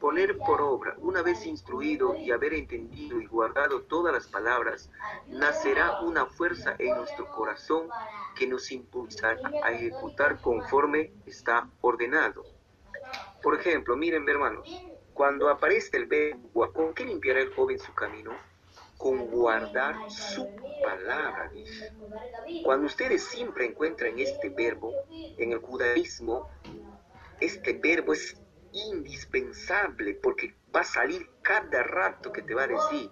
Poner por obra, una vez instruido y haber entendido y guardado todas las palabras, nacerá una fuerza en nuestro corazón que nos impulsará a ejecutar conforme está ordenado. Por ejemplo, miren, hermanos, cuando aparece el verbo, ¿con qué limpiará el joven su camino? Con guardar su palabra. Cuando ustedes siempre encuentran este verbo, en el judaísmo, este verbo es indispensable porque va a salir cada rato que te va a decir,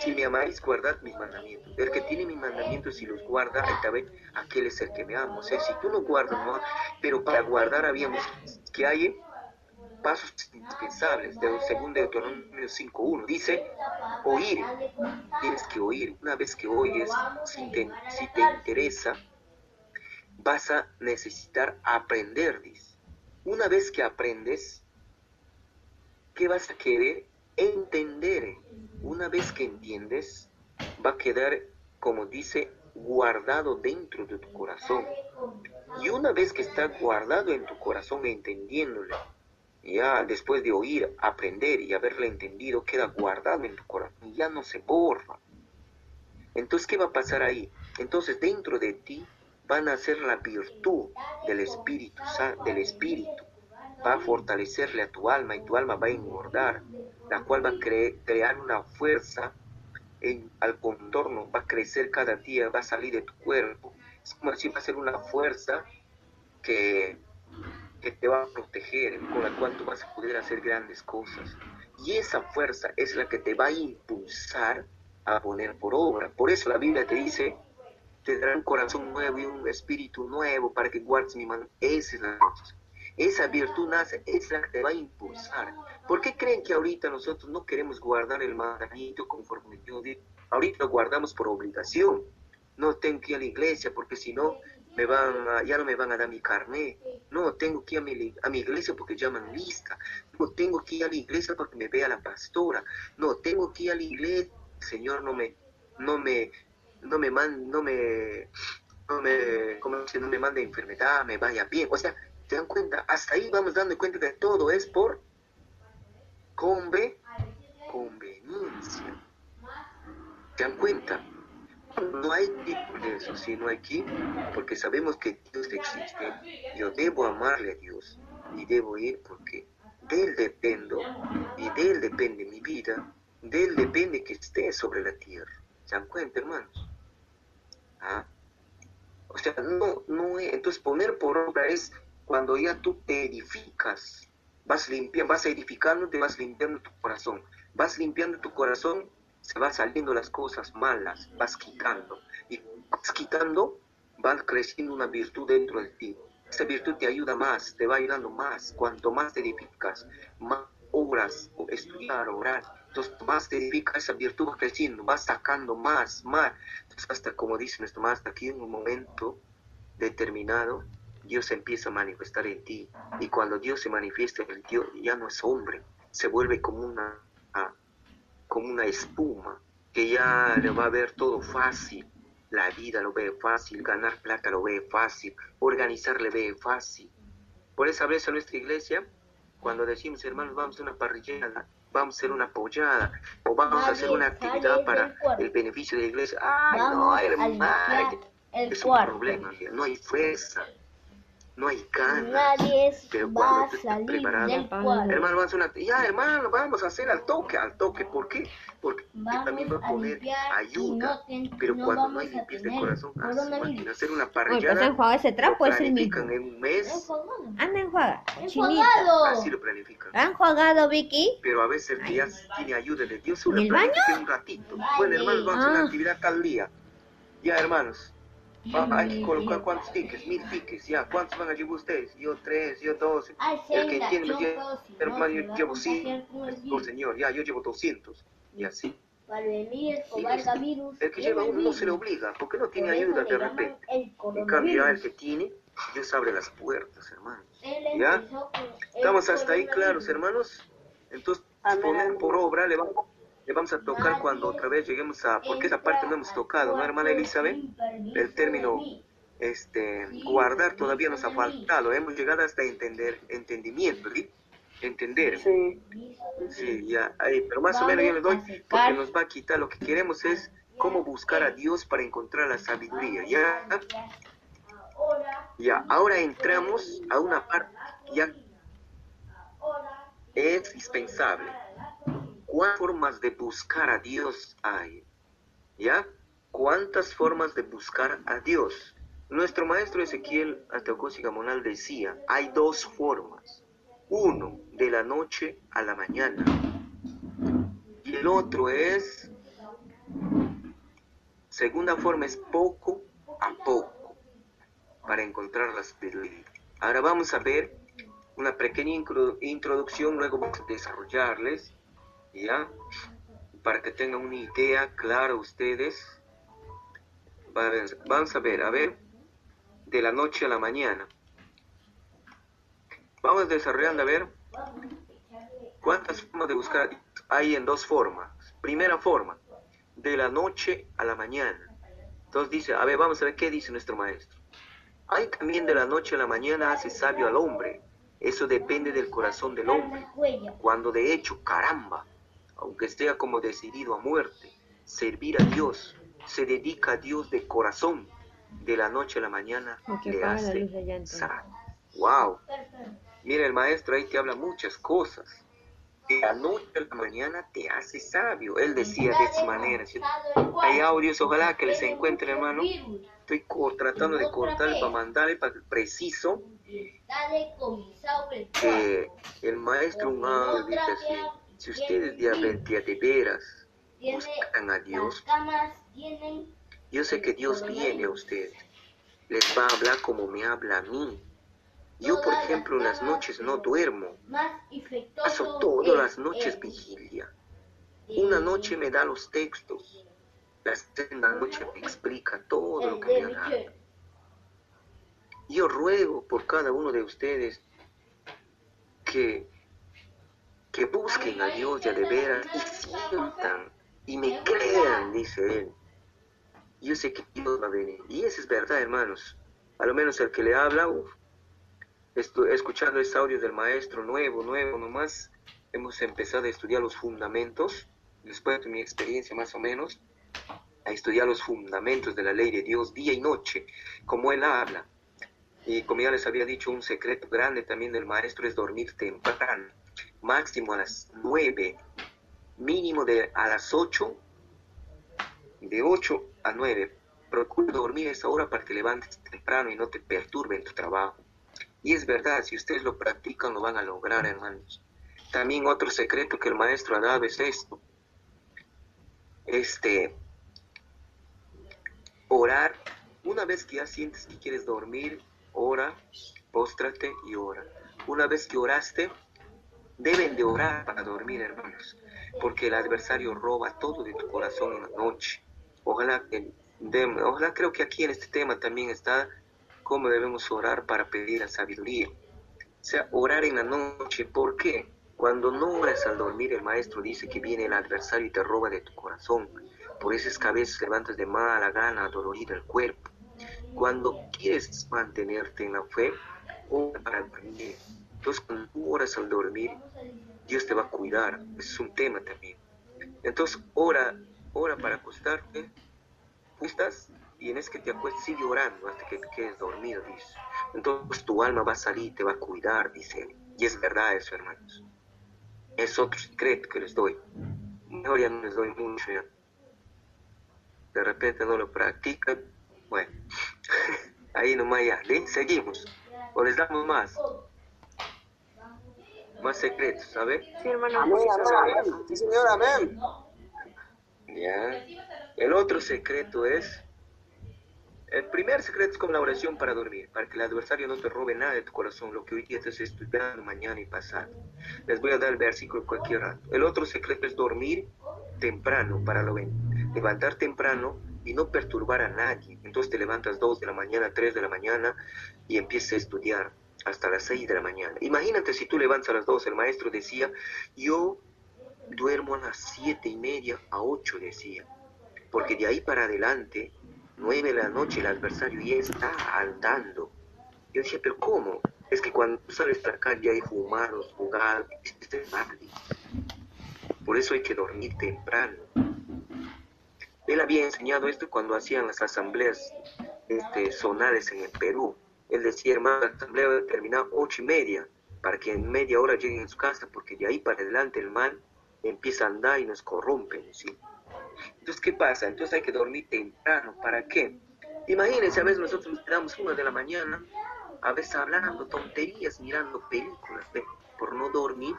si me amáis, guardad mis mandamientos. El que tiene mis mandamientos y los guarda, también aquel es el que me ama. O sea, si tú no guardas, no, pero para guardar habíamos que hay pasos indispensables. De segundo Deuteronomio 5.1 dice, oír, tienes que oír. Una vez que oyes, si te, si te interesa, vas a necesitar aprender, dice. Una vez que aprendes, ¿qué vas a querer? Entender. Una vez que entiendes, va a quedar, como dice, guardado dentro de tu corazón. Y una vez que está guardado en tu corazón, entendiéndole, ya después de oír, aprender y haberle entendido, queda guardado en tu corazón y ya no se borra. Entonces, ¿qué va a pasar ahí? Entonces, dentro de ti van a ser la virtud del Espíritu, del Espíritu. Va a fortalecerle a tu alma y tu alma va a engordar, la cual va a crear una fuerza en, al contorno, va a crecer cada día, va a salir de tu cuerpo. Es como si va a ser una fuerza que, que te va a proteger, con la cual tú vas a poder hacer grandes cosas. Y esa fuerza es la que te va a impulsar a poner por obra. Por eso la Biblia te dice, te dará un corazón nuevo y un espíritu nuevo para que guardes mi mano. Esa es la cosa. Esa virtud nace, es la que te va a impulsar. ¿Por qué creen que ahorita nosotros no queremos guardar el mandamiento conforme yo digo? Ahorita lo guardamos por obligación. No tengo que ir a la iglesia porque si no, me van ya no me van a dar mi carnet. No, tengo que ir a mi, a mi iglesia porque llaman lista. No, tengo que ir a la iglesia porque me vea la pastora. No, tengo que ir a la iglesia. Señor no me, no me, no me man, no me, no me, como no me mande enfermedad, me vaya bien. O sea, ¿te dan cuenta? Hasta ahí vamos dando cuenta que todo es por conve, conveniencia. ¿Te dan cuenta? No hay tipo de eso, sí, no hay aquí, porque sabemos que Dios existe. Yo debo amarle a Dios y debo ir porque de Él dependo y de Él depende mi vida, de Él depende que esté sobre la tierra. ¿Se dan cuenta, hermanos? ¿Ah? O sea, no, no es, entonces poner por obra es cuando ya tú te edificas, vas limpiando, vas edificando, te vas limpiando tu corazón, vas limpiando tu corazón, se van saliendo las cosas malas, vas quitando, y vas quitando, va creciendo una virtud dentro de ti. Esa virtud te ayuda más, te va ayudando más, cuanto más te edificas, más obras, estudiar, orar, entonces más te edifica esa virtud creciendo, vas sacando más, más, entonces hasta como dice nuestro maestro, aquí en un momento determinado, Dios empieza a manifestar en ti. Y cuando Dios se manifiesta en ti, ya no es hombre, se vuelve como una, como una espuma, que ya le va a ver todo fácil. La vida lo ve fácil, ganar plata lo ve fácil, organizar le ve fácil. Por esa vez en nuestra iglesia, cuando decimos, hermanos, vamos a una parrillada, vamos a hacer una apoyada, o vamos a hacer una actividad para el beneficio de la iglesia. Ay, no, hermano, es un problema, no hay fuerza no hay ganas. Nadie pero va cuando a salir preparado, del cuadro. hermano, vamos a una, ya hermano, vamos a hacer al toque, al toque, ¿por qué? Porque Vamos también va a poner ayuda, no ten- pero no cuando no hay limpieza de corazón, ah, imagina, hacer una Uy, pues parrillada, enjuaga ese trapo lo es el mismo. en un mes. Anda, enjuaga. Chinita. Enjuagado. así lo planifican. ¿Han jugado, Vicky? Pero a veces el ya tiene ayuda de Dios, ¿En el planifica un ratito. Bueno, hermanos, vamos a hacer Ah. una actividad tal día. Ya, hermanos, va- hay que colocar cuántos tickets, mil tickets, ya, ¿cuántos van a llevar ustedes? Yo tres, yo dos, Ay, el que tiene, si no, hermano, yo llevo contagiar 100, con el no virus. señor, ya, yo llevo 200, y así. El que lleva uno no se le obliga, porque no tiene ayuda de repente. el En cambio, ya el que tiene, Dios abre las puertas, hermanos. ¿Ya? ¿Estamos hasta ahí claros, hermanos? Entonces, poner por obra le vamos, le vamos a tocar cuando otra vez lleguemos a... Porque esa parte no hemos tocado, ¿no, hermana Elizabeth? El término este, guardar todavía nos ha faltado. Hemos llegado hasta entender, entendimiento, ¿sí? entender. Sí. Sí, ya, ahí, pero más o menos yo le doy, porque nos va a quitar, lo que queremos es cómo buscar a Dios para encontrar la sabiduría, ¿ya? Ya, ahora entramos a una parte, ya es indispensable. ¿Cuántas formas de buscar a Dios hay? ¿Ya? ¿Cuántas formas de buscar a Dios? Nuestro maestro Ezequiel Atacosi Gamonal decía, hay dos formas. Uno, de la noche a la mañana. Y el otro es, segunda forma es poco a poco, para encontrar las. Ahora vamos a ver una pequeña introducción, luego vamos a desarrollarles, ¿ya? Para que tengan una idea clara ustedes. Vamos a ver, a ver, de la noche a la mañana. Vamos desarrollando a ver cuántas formas de buscar hay en dos formas. Primera forma, de la noche a la mañana. Entonces dice, a ver, vamos a ver qué dice nuestro maestro. Hay también de la noche a la mañana hace sabio al hombre. Eso depende del corazón del hombre. Cuando de hecho, caramba, aunque esté como decidido a muerte, servir a Dios, se dedica a Dios de corazón, de la noche a la mañana le hace sabio. Wow. Mira, el maestro ahí te habla muchas cosas. De la noche a la mañana te hace sabio. Él decía de esa manera. Hay audios, ojalá que les encuentren, hermano. Estoy tratando de cortar para mandarle para el preciso que el maestro un audio dice así. Si ustedes de, de veras buscan a Dios, yo sé que Dios viene a ustedes. Les va a hablar como me habla a mí yo, por ejemplo, en las noches no duermo. Paso todas las noches vigilia. Una noche me da los textos. La segunda noche me explica todo lo que me ha dado. Yo ruego por cada uno de ustedes que, que busquen a Dios ya de veras y sientan y me crean, dice él. Yo sé que Dios va a venir. Y eso es verdad, hermanos. A lo menos el que le habla, Estoy escuchando este audio del maestro nuevo, nuevo nomás. Hemos empezado a estudiar los fundamentos, después de mi experiencia más o menos, a estudiar los fundamentos de la ley de Dios día y noche, como él habla. Y como ya les había dicho, un secreto grande también del maestro es dormir temprano, máximo a las nueve, mínimo de a las ocho, de ocho a nueve. Procura dormir esa hora para que levantes temprano y no te perturbe en tu trabajo. Y es verdad, si ustedes lo practican, lo van a lograr, hermanos. También otro secreto que el maestro ha dado es esto. Este, orar. Una vez que ya sientes que quieres dormir, ora, póstrate y ora. Una vez que oraste, deben de orar para dormir, hermanos, porque el adversario roba todo de tu corazón en la noche. Ojalá, ojalá creo que aquí en este tema también está cómo debemos orar para pedir la sabiduría. O sea, orar en la noche. ¿Por qué? Cuando no oras al dormir, el maestro dice que viene el adversario y te roba de tu corazón. Por eso es que a veces levantas de mala gana, dolorido el cuerpo. Cuando quieres mantenerte en la fe, ora para dormir. Entonces, cuando tú oras al dormir, Dios te va a cuidar. es un tema también. Entonces, ora, ora para acostarte. ¿Estás? tienes que te acuestes, sigue orando hasta que te quedes dormido, dice. Entonces tu alma va a salir, te va a cuidar, dice él. Y es verdad eso, hermanos. Es otro secreto que les doy. Mejor ya no les doy mucho. De repente no lo practican. Bueno, ahí nomás ya. Seguimos. O les damos más. Más secretos, ¿sabes? Sí, hermano. Amén, Sí, señor, amén. Ya. El otro secreto es el primer secreto es como la oración para dormir, para que el adversario no te robe nada de tu corazón, lo que hoy día estás estudiando, mañana y pasado. Les voy a dar el versículo cualquier rato. El otro secreto es dormir temprano, para lo ven. Levantar temprano y no perturbar a nadie. Entonces te levantas 2 de la mañana, 3 de la mañana y empiezas a estudiar hasta las 6 de la mañana. Imagínate si tú levantas a las 2, el maestro decía, yo duermo a las 7 y media, a 8 decía, porque de ahí para adelante 9 de la noche el adversario ya está andando. Yo decía, pero ¿cómo? es que cuando sales a la calle hay fumados, jugados, es tarde. Por eso hay que dormir temprano. Él había enseñado esto cuando hacían las asambleas este, zonales en el Perú. Él decía, hermano, la asamblea va a terminar ocho y media, para que en media hora lleguen a su casa, porque de ahí para adelante el mal empieza a andar y nos corrompe, ¿sí? Entonces, ¿qué pasa? Entonces hay que dormir temprano. ¿Para qué? Imagínense, a veces nosotros nos quedamos una de la mañana, a veces hablando tonterías, mirando películas, por no dormir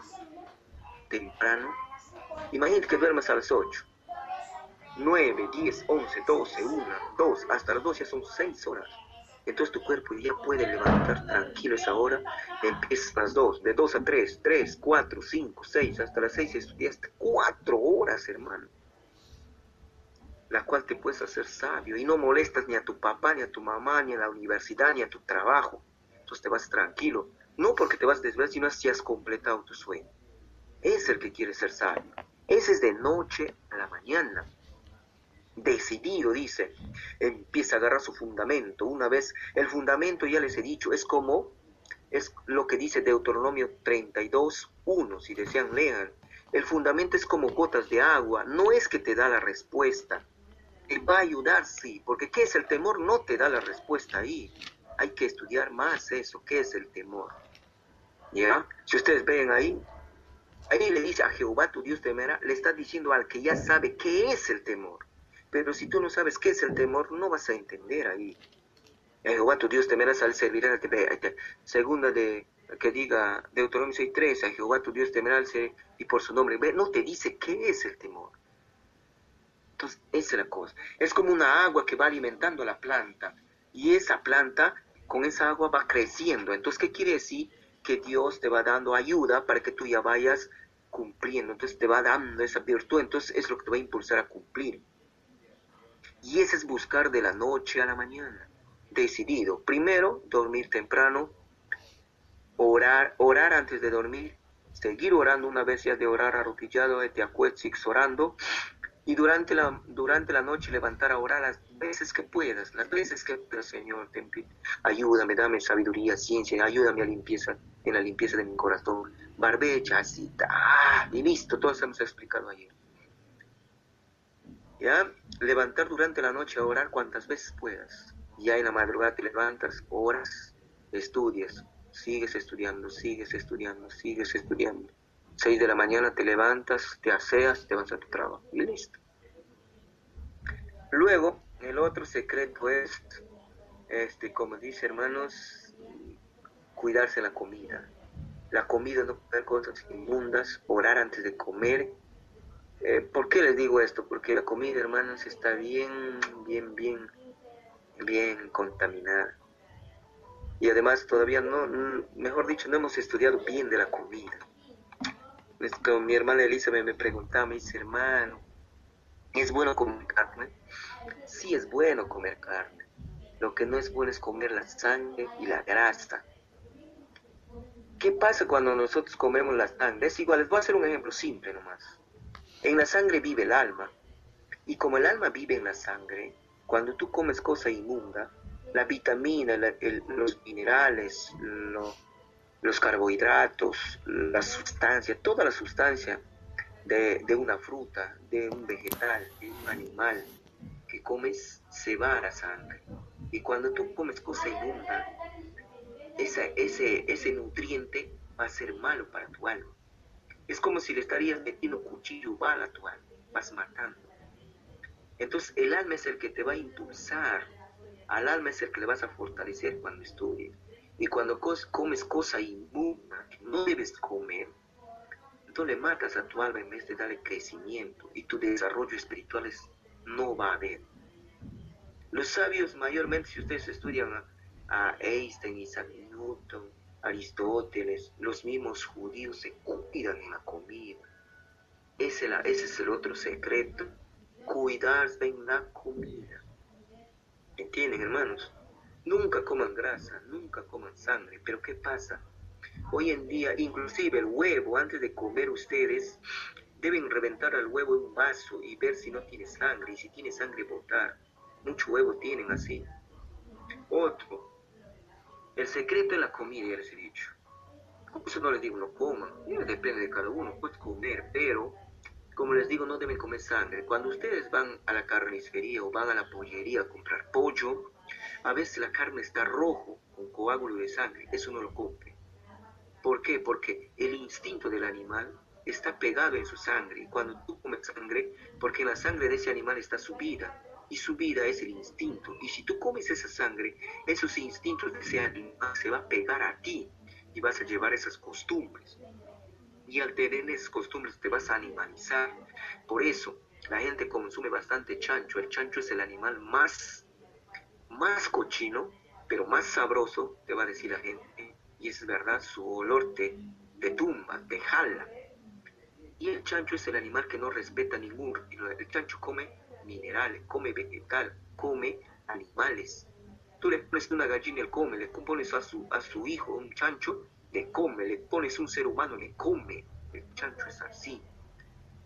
temprano. Imagínate que duermas a las 8. 9, 10, 11, 12, 1, 2, hasta las 12 ya son 6 horas. Entonces tu cuerpo ya puede levantar tranquilo esa hora, empiezas a las 2, de 2 a 3, 3, 4, 5, 6, hasta las 6 estudiaste 4 horas, hermano. La cual te puedes hacer sabio y no molestas ni a tu papá, ni a tu mamá, ni a la universidad, ni a tu trabajo. Entonces te vas tranquilo. No porque te vas a desvelar, sino si has completado tu sueño. Es el que quiere ser sabio. Ese es de noche a la mañana decidido, dice, empieza a agarrar su fundamento. Una vez el fundamento, ya les he dicho, es como, es lo que dice Deuteronomio 32, 1, si desean lean. El fundamento es como gotas de agua, no es que te da la respuesta, te va a ayudar, sí, porque ¿qué es el temor? No te da la respuesta ahí. Hay que estudiar más eso, ¿qué es el temor? ¿Ya? Si ustedes ven ahí, ahí le dice a Jehová tu Dios temerá, le está diciendo al que ya sabe qué es el temor. Pero si tú no sabes qué es el temor, no vas a entender ahí. Jehová tu Dios temerás al servir a Segunda de que diga Deuteronomio 6.3, a Jehová tu Dios temerás y por su nombre. No te dice qué es el temor. Entonces, esa es la cosa. Es como una agua que va alimentando a la planta. Y esa planta, con esa agua va creciendo. Entonces, ¿qué quiere decir? Que Dios te va dando ayuda para que tú ya vayas cumpliendo. Entonces, te va dando esa virtud. Entonces, es lo que te va a impulsar a cumplir. Y ese es buscar de la noche a la mañana. Decidido. Primero, dormir temprano, orar, orar antes de dormir, seguir orando una vez ya de orar arrodillado, te acuestas orando, y durante la, durante la noche levantar a orar las veces que puedas, las veces que puedas, Señor, te ayúdame, dame sabiduría, ciencia, ayúdame a limpieza, en la limpieza de mi corazón, barbecha, así, ah, y listo, todo hemos explicado ayer. ¿Ya? Levantar durante la noche a orar cuantas veces puedas. Ya en la madrugada te levantas, oras, estudias, sigues estudiando, sigues estudiando, sigues estudiando. Seis de la mañana te levantas, te aseas, te vas a tu trabajo y listo. Luego, el otro secreto es, este, como dice hermanos, cuidarse la comida. La comida, no comer cosas inmundas, orar antes de comer eh, ¿Por qué les digo esto? Porque la comida, hermanos, está bien, bien, bien, bien contaminada. Y además todavía no, mejor dicho, no hemos estudiado bien de la comida. Mi hermana Elisa me, preguntaba, me dice, hermano, ¿es bueno comer carne? Sí es bueno comer carne. Lo que no es bueno es comer la sangre y la grasa. ¿Qué pasa cuando nosotros comemos la sangre? Es igual, les voy a hacer un ejemplo simple nomás. En la sangre vive el alma. Y como el alma vive en la sangre, cuando tú comes cosa inmunda, la vitamina, los minerales, los carbohidratos, la sustancia, toda la sustancia de, una fruta, de un vegetal, de un animal que comes, se va a la sangre. Y cuando tú comes cosa inmunda, ese, ese nutriente va a ser malo para tu alma. Es como si le estarías metiendo cuchillo bala a tu alma, vas matando. Entonces el alma es el que te va a impulsar, al alma es el que le vas a fortalecer cuando estudies. Y cuando comes cosa inmunda que no debes comer, entonces le matas a tu alma en vez de darle crecimiento y tu desarrollo espiritual no va a haber. Los sabios mayormente, si ustedes estudian a, a Einstein, Isaac Newton, Aristóteles, los mismos judíos se cuidan en la comida. Ese, es el otro secreto, cuidarse en la comida. ¿Entienden, hermanos? Nunca coman grasa, nunca coman sangre, pero ¿qué pasa? Hoy en día, inclusive el huevo, antes de comer ustedes, deben reventar al huevo en un vaso y ver si no tiene sangre, y si tiene sangre botar. Mucho huevo tienen así. Otro, El secreto es la comida, dicho. Por eso no les digo no coman, depende de cada uno, puedes comer, pero como les digo, no deben comer sangre. Cuando ustedes van a la carnicería o van a la pollería a comprar pollo, a veces la carne está rojo, con coágulo de sangre, eso no lo compre. ¿Por qué? Porque el instinto del animal está pegado en su sangre. Y cuando tú comes sangre, porque en la sangre de ese animal está su vida, y su vida es el instinto. Y si tú comes esa sangre, esos instintos de ese animal se va a pegar a ti y vas a llevar esas costumbres. Y al tener esas costumbres te vas a animalizar. Por eso la gente consume bastante chancho. El chancho es el animal más, más cochino, pero más sabroso, te va a decir la gente. Y es verdad, su olor te, te tumba, te jala. Y el chancho es el animal que no respeta ningún. El chancho come minerales, come vegetal, come animales. Tú le pones una gallina, él come, le pones a su, a su hijo un chancho, le come, le pones un ser humano, le come. El chancho es así.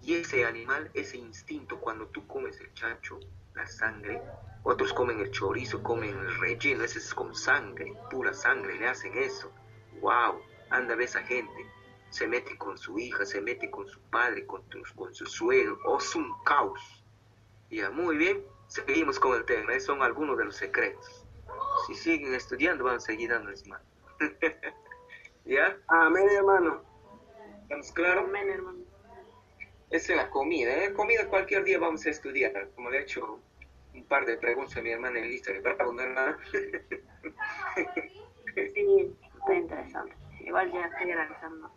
Y ese animal, ese instinto, cuando tú comes el chancho, la sangre, otros comen el chorizo, comen el relleno, ese es con sangre, pura sangre, le hacen eso. ¡Wow! Anda, ve esa gente. Se mete con su hija, se mete con su padre, con, con su suegro. ¡Oh, es un caos! Ya, muy bien. Seguimos con el tema. Esos son algunos de los secretos si siguen estudiando van a seguir dándoles mal. ¿Ya? Amén, hermano. ¿Estamos claros? Amén, hermano. Esa es la comida. ¿eh? Comida cualquier día vamos a estudiar. Como le he hecho un par de preguntas a mi hermana en lista. ¿Verdad, una hermana? sí, está interesante. Igual ya estoy analizando.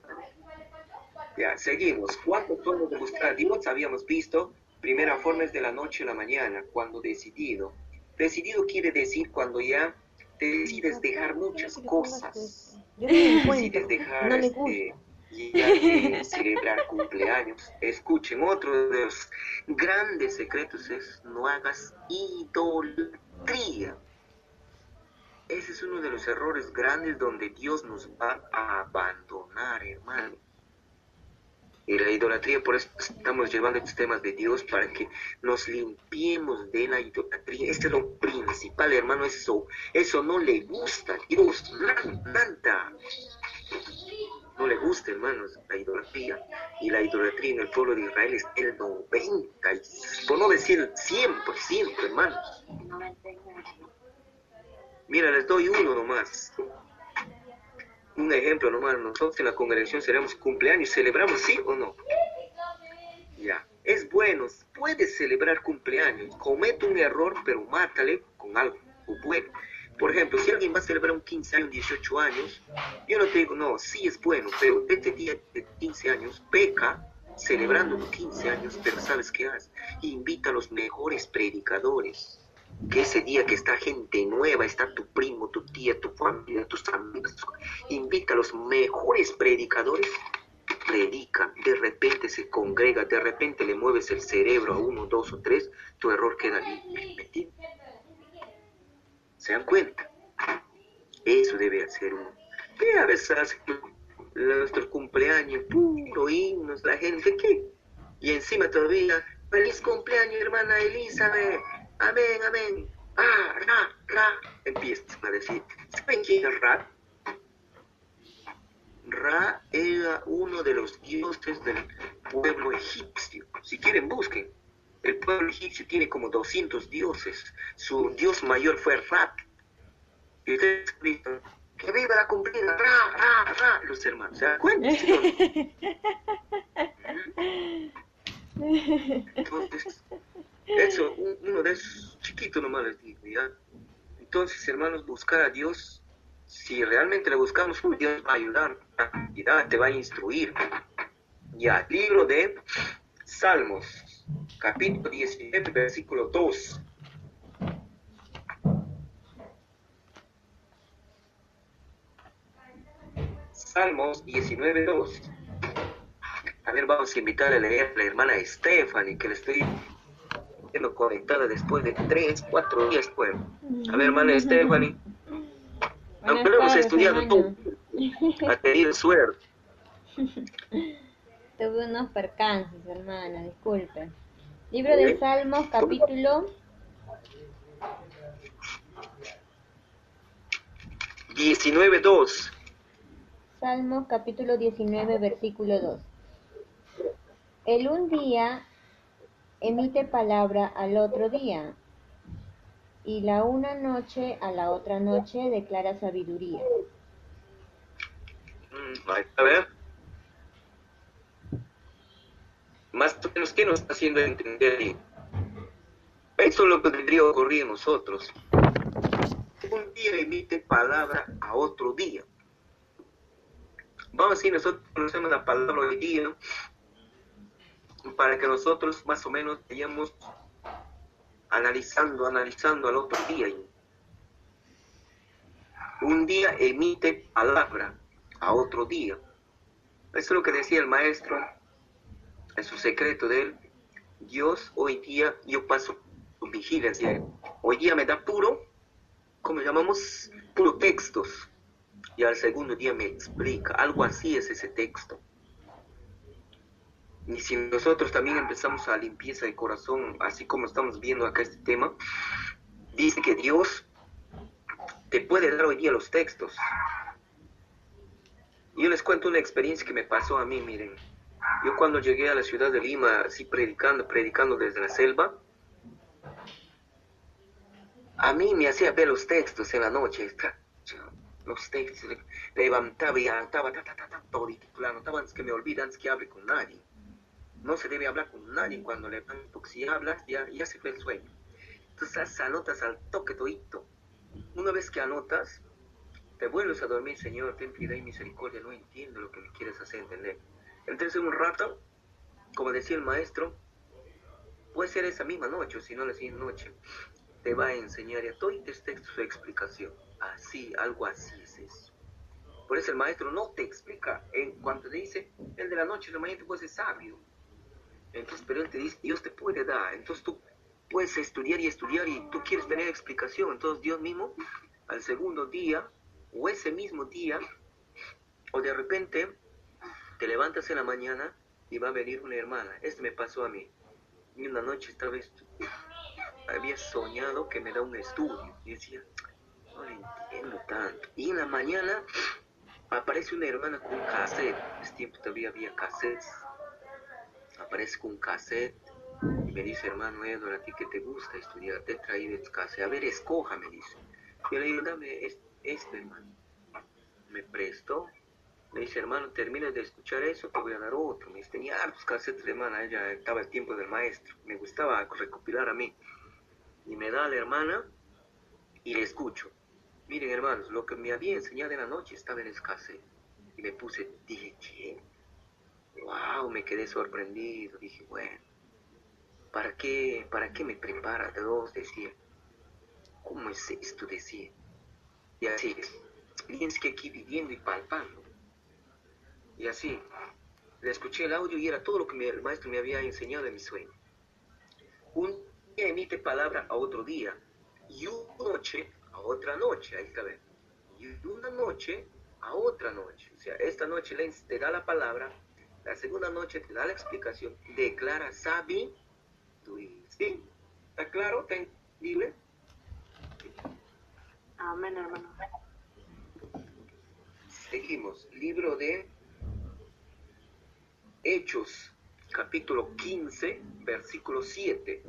Ya, seguimos. ¿Cuántos tonos de buscar a Dios habíamos visto? Primera forma es de la noche a la mañana, cuando decidido Decidido quiere decir cuando ya te decides dejar muchas cosas. Decides dejar este, ya celebrar cumpleaños. Escuchen, otro de los grandes secretos es no hagas idolatría. Ese es uno de los errores grandes donde Dios nos va a abandonar, hermano. Y la idolatría, por eso estamos llevando estos temas de Dios para que nos limpiemos de la idolatría. Este es lo principal, hermano. Eso, eso no le gusta Dios. Nada. No le gusta, hermanos, la idolatría. Y la idolatría en el pueblo de Israel es el 90, por no decir el 100%, hermanos. Mira, les doy uno nomás un ejemplo nomás, nosotros en la congregación seremos cumpleaños, ¿celebramos sí o no? Ya, es bueno, puedes celebrar cumpleaños, comete un error, pero mátale con algo bueno. Por ejemplo, si alguien va a celebrar un 15 años, 18 años, yo no te digo, no, sí es bueno, pero este día de 15 años peca celebrando los 15 años, pero ¿sabes qué haces? Invita a los mejores predicadores, que ese día que está gente nueva, está tu primo, tu tía, tu familia, tus amigos, invita a los mejores predicadores, predica, de repente se congrega, de repente le mueves el cerebro a uno, dos o tres, tu error queda limpio. ¿Se dan cuenta? Eso debe hacer uno. ¿Qué a veces hace nuestro cumpleaños, puro himnos, la gente, ¿qué? Y encima todavía, feliz cumpleaños, hermana Elizabeth amén, amén, ah, ra, ra, empiezan a decir, ¿saben quién es Ra? Ra era uno de los dioses del pueblo egipcio. Si quieren, busquen. El pueblo egipcio tiene como 200 dioses. Su dios mayor fue Ra. Y ustedes dicen, que viva la cumplida, ra, ra, ra, los hermanos. ¿Se dan cuenta? Entonces, eso, uno de esos chiquitos nomás les digo, ¿ya? Entonces, hermanos, buscar a Dios, si realmente le buscamos, Dios va a ayudar, te va a instruir. Ya, libro de Salmos, capítulo 17, versículo 2. Salmos 19, 2. A ver, vamos a invitar a leer a la hermana Stephanie, que le estoy conectada después de tres, cuatro días, pues. A ver, hermana Stephanie. Aunque lo hemos estudiado tú, ha tenido suerte. Tuve unos percances, hermana, disculpe. Libro de Salmos, capítulo 19.2. Salmos capítulo 19, versículo 2. El un día emite palabra al otro día, y la una noche a la otra noche declara sabiduría. Mm, A ver. Más o menos, ¿qué nos está haciendo entender ahí? Eso es lo que debería ocurrir en nosotros. Un día emite palabra a otro día. Vamos a decir, nosotros conocemos la palabra hoy día para que nosotros más o menos vayamos analizando, analizando al otro día. Un día emite palabra a otro día. Eso es lo que decía el maestro en su secreto de él. Dios hoy día, yo paso vigilancia. Hoy día me da puro, como llamamos, puro textos. Y al segundo día me explica. Algo así es ese texto. Y si nosotros también empezamos a limpieza de corazón, así como estamos viendo acá este tema, dice que Dios te puede dar hoy día los textos. Yo les cuento una experiencia que me pasó a mí, miren. Yo cuando llegué a la ciudad de Lima, así predicando, predicando desde la selva, a mí me hacía ver los textos en la noche. Los textos, levantaba y levantaba, ta, ta, ta, todo, y anotaba antes que me olvide, antes que hable con nadie. No se debe hablar con nadie cuando levanto, porque si hablas ya, se fue el sueño. Entonces anotas al toque todito. Una vez que anotas, te vuelves a dormir, Señor, ten piedad y misericordia, no entiendo lo que me quieres hacer entender. Entonces un rato, como decía el maestro, puede ser esa misma noche o si no la siguiente noche, te va a enseñar y a todo su explicación. Así, algo así es eso. Por eso el maestro no te explica, en cuanto te dice, el de la noche, la mañana te puede ser sabio. Entonces, pero él te dice, Dios te puede dar. Entonces tú puedes estudiar y estudiar y tú quieres tener explicación. Entonces Dios mismo, al segundo día, o ese mismo día, o de repente, te levantas en la mañana y va a venir una hermana. Esto me pasó a mí. Y una noche esta vez había soñado que me da un estudio. Y decía, no le entiendo tanto. Y en la mañana aparece una hermana con un cassette. En tiempo todavía había cassettes. Aparece con un cassette y me dice, hermano Edward, a ti que te gusta estudiar, te he traído este cassette. A ver, escoja, me dice. Yo le digo, dame este, hermano. Me prestó. Me dice, hermano, termina de escuchar eso, te voy a dar otro. Me dice, tenía hartos cassettes hermana, ella estaba el tiempo del maestro. Me gustaba recopilar a mí. Y me da a la hermana y le escucho. Miren, hermanos, lo que me había enseñado en la noche estaba en el cassette. Y me puse, dije, ¿qué? Wow, me quedé sorprendido. Dije, bueno, ¿para qué, para qué me prepara Dios? Decía. ¿Cómo es esto? Decía. Y así es. Tienes que aquí viviendo y palpando. Y así, le escuché el audio y era todo lo que el maestro me había enseñado en mi sueño. Un día emite palabra a otro día y una noche a otra noche, ahí está bien. Y una noche a otra noche. O sea, esta noche le, da la palabra, la segunda noche te da la explicación, declara sabi, ¿sí? ¿Está claro? ¿Está entendible? Amén, hermano. Seguimos, libro de Hechos, capítulo 15, versículo 7.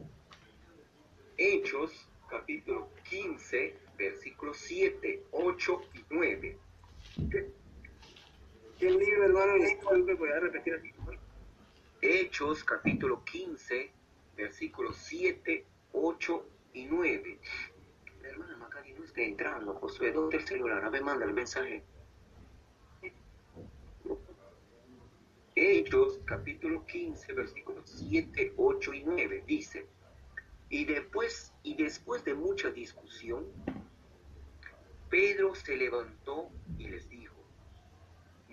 Hechos, capítulo 15, versículos 7, 8 y 9. ¿Qué libro, hermano? Disculpe, voy a repetir así. Hechos, capítulo 15, versículos 7, 8 y 9. La hermana Macari no está entrando, Josué, ¿dónde el celular? A ver, manda el mensaje. Hechos, capítulo 15, versículos 7, 8 y 9, dice, y después, y después de mucha discusión, Pedro se levantó y les dijo,